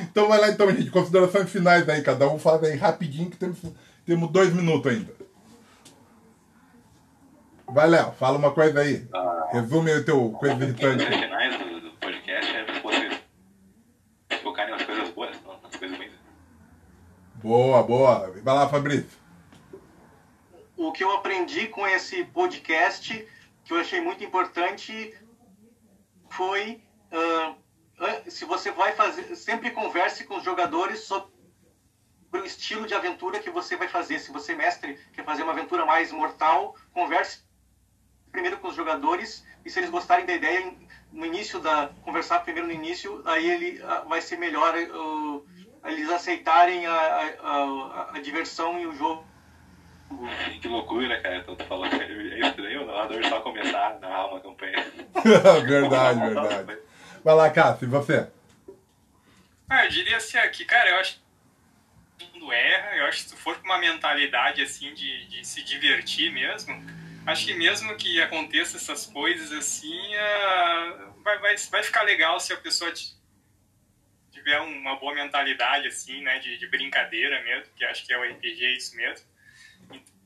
então vai lá então, gente. Considerações finais aí, cada um faz aí rapidinho que temos, temos dois minutos ainda. Vai, Léo, fala uma coisa aí. Ah, Resume aí o teu coisa irritante. Os finais do, do podcast é vocês focarem nas coisas boas, não nas coisas ruins. Boa, boa. Vai lá, Fabrício. O que eu aprendi com esse podcast, que eu achei muito importante, foi uh, se você vai fazer, sempre converse com os jogadores sobre o estilo de aventura que você vai fazer. Se você, mestre, quer fazer uma aventura mais mortal, converse primeiro com os jogadores e se eles gostarem da ideia no início da conversar primeiro no início aí ele ah, vai ser melhor uh, eles aceitarem a, a, a, a, diversão e o jogo. Que loucura cara então tu falou que é estranho o narrador só começar a narrar uma campanha. Verdade verdade. Vai lá Cássio e você? Ah, eu diria assim aqui cara eu acho que todo mundo erra eu acho que se tu for com uma mentalidade assim de, de se divertir mesmo acho que mesmo que aconteça essas coisas assim, vai, vai, vai ficar legal se a pessoa tiver uma boa mentalidade, assim, né, de, de brincadeira mesmo, que acho que é o RPG, é isso mesmo.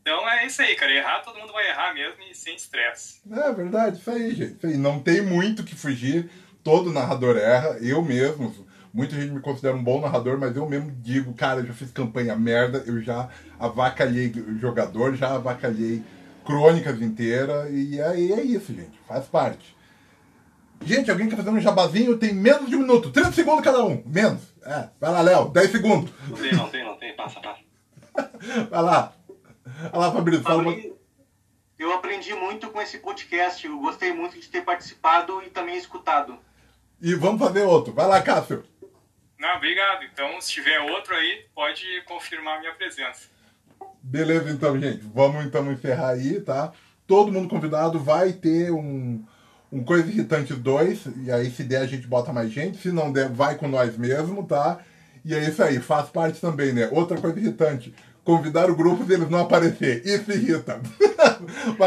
Então é isso aí, cara. Errar, todo mundo vai errar mesmo e sem estresse. É verdade, isso aí, gente. Isso aí. Não tem muito que fugir. Todo narrador erra. Eu mesmo, muita gente me considera um bom narrador, mas eu mesmo digo, cara, eu já fiz campanha merda, eu já avacalhei jogador, já avacalhei crônicas inteira. E aí é isso, gente. Faz parte. Gente, alguém quer fazer um jabazinho? Tem menos de um minuto. 30 segundos cada um. Menos. É. Vai lá, Léo. 10 segundos. Não tem, não tem, não tem. Passa, passa. Vai lá. Vai lá, Fabrício. Fala uma... Eu aprendi muito com esse podcast. Eu gostei muito de ter participado e também escutado. E vamos fazer outro. Vai lá, Cássio. Não, obrigado. Então, se tiver outro aí, pode confirmar a minha presença. Beleza, então, gente. Vamos então encerrar aí, tá? Todo mundo convidado vai ter um, um Coisa Irritante 2. E aí, se der, a gente bota mais gente. Se não der, vai com nós mesmo, tá? E é isso aí, faz parte também, né? Outra coisa irritante. Convidar o grupo deles não aparecer. Isso irrita.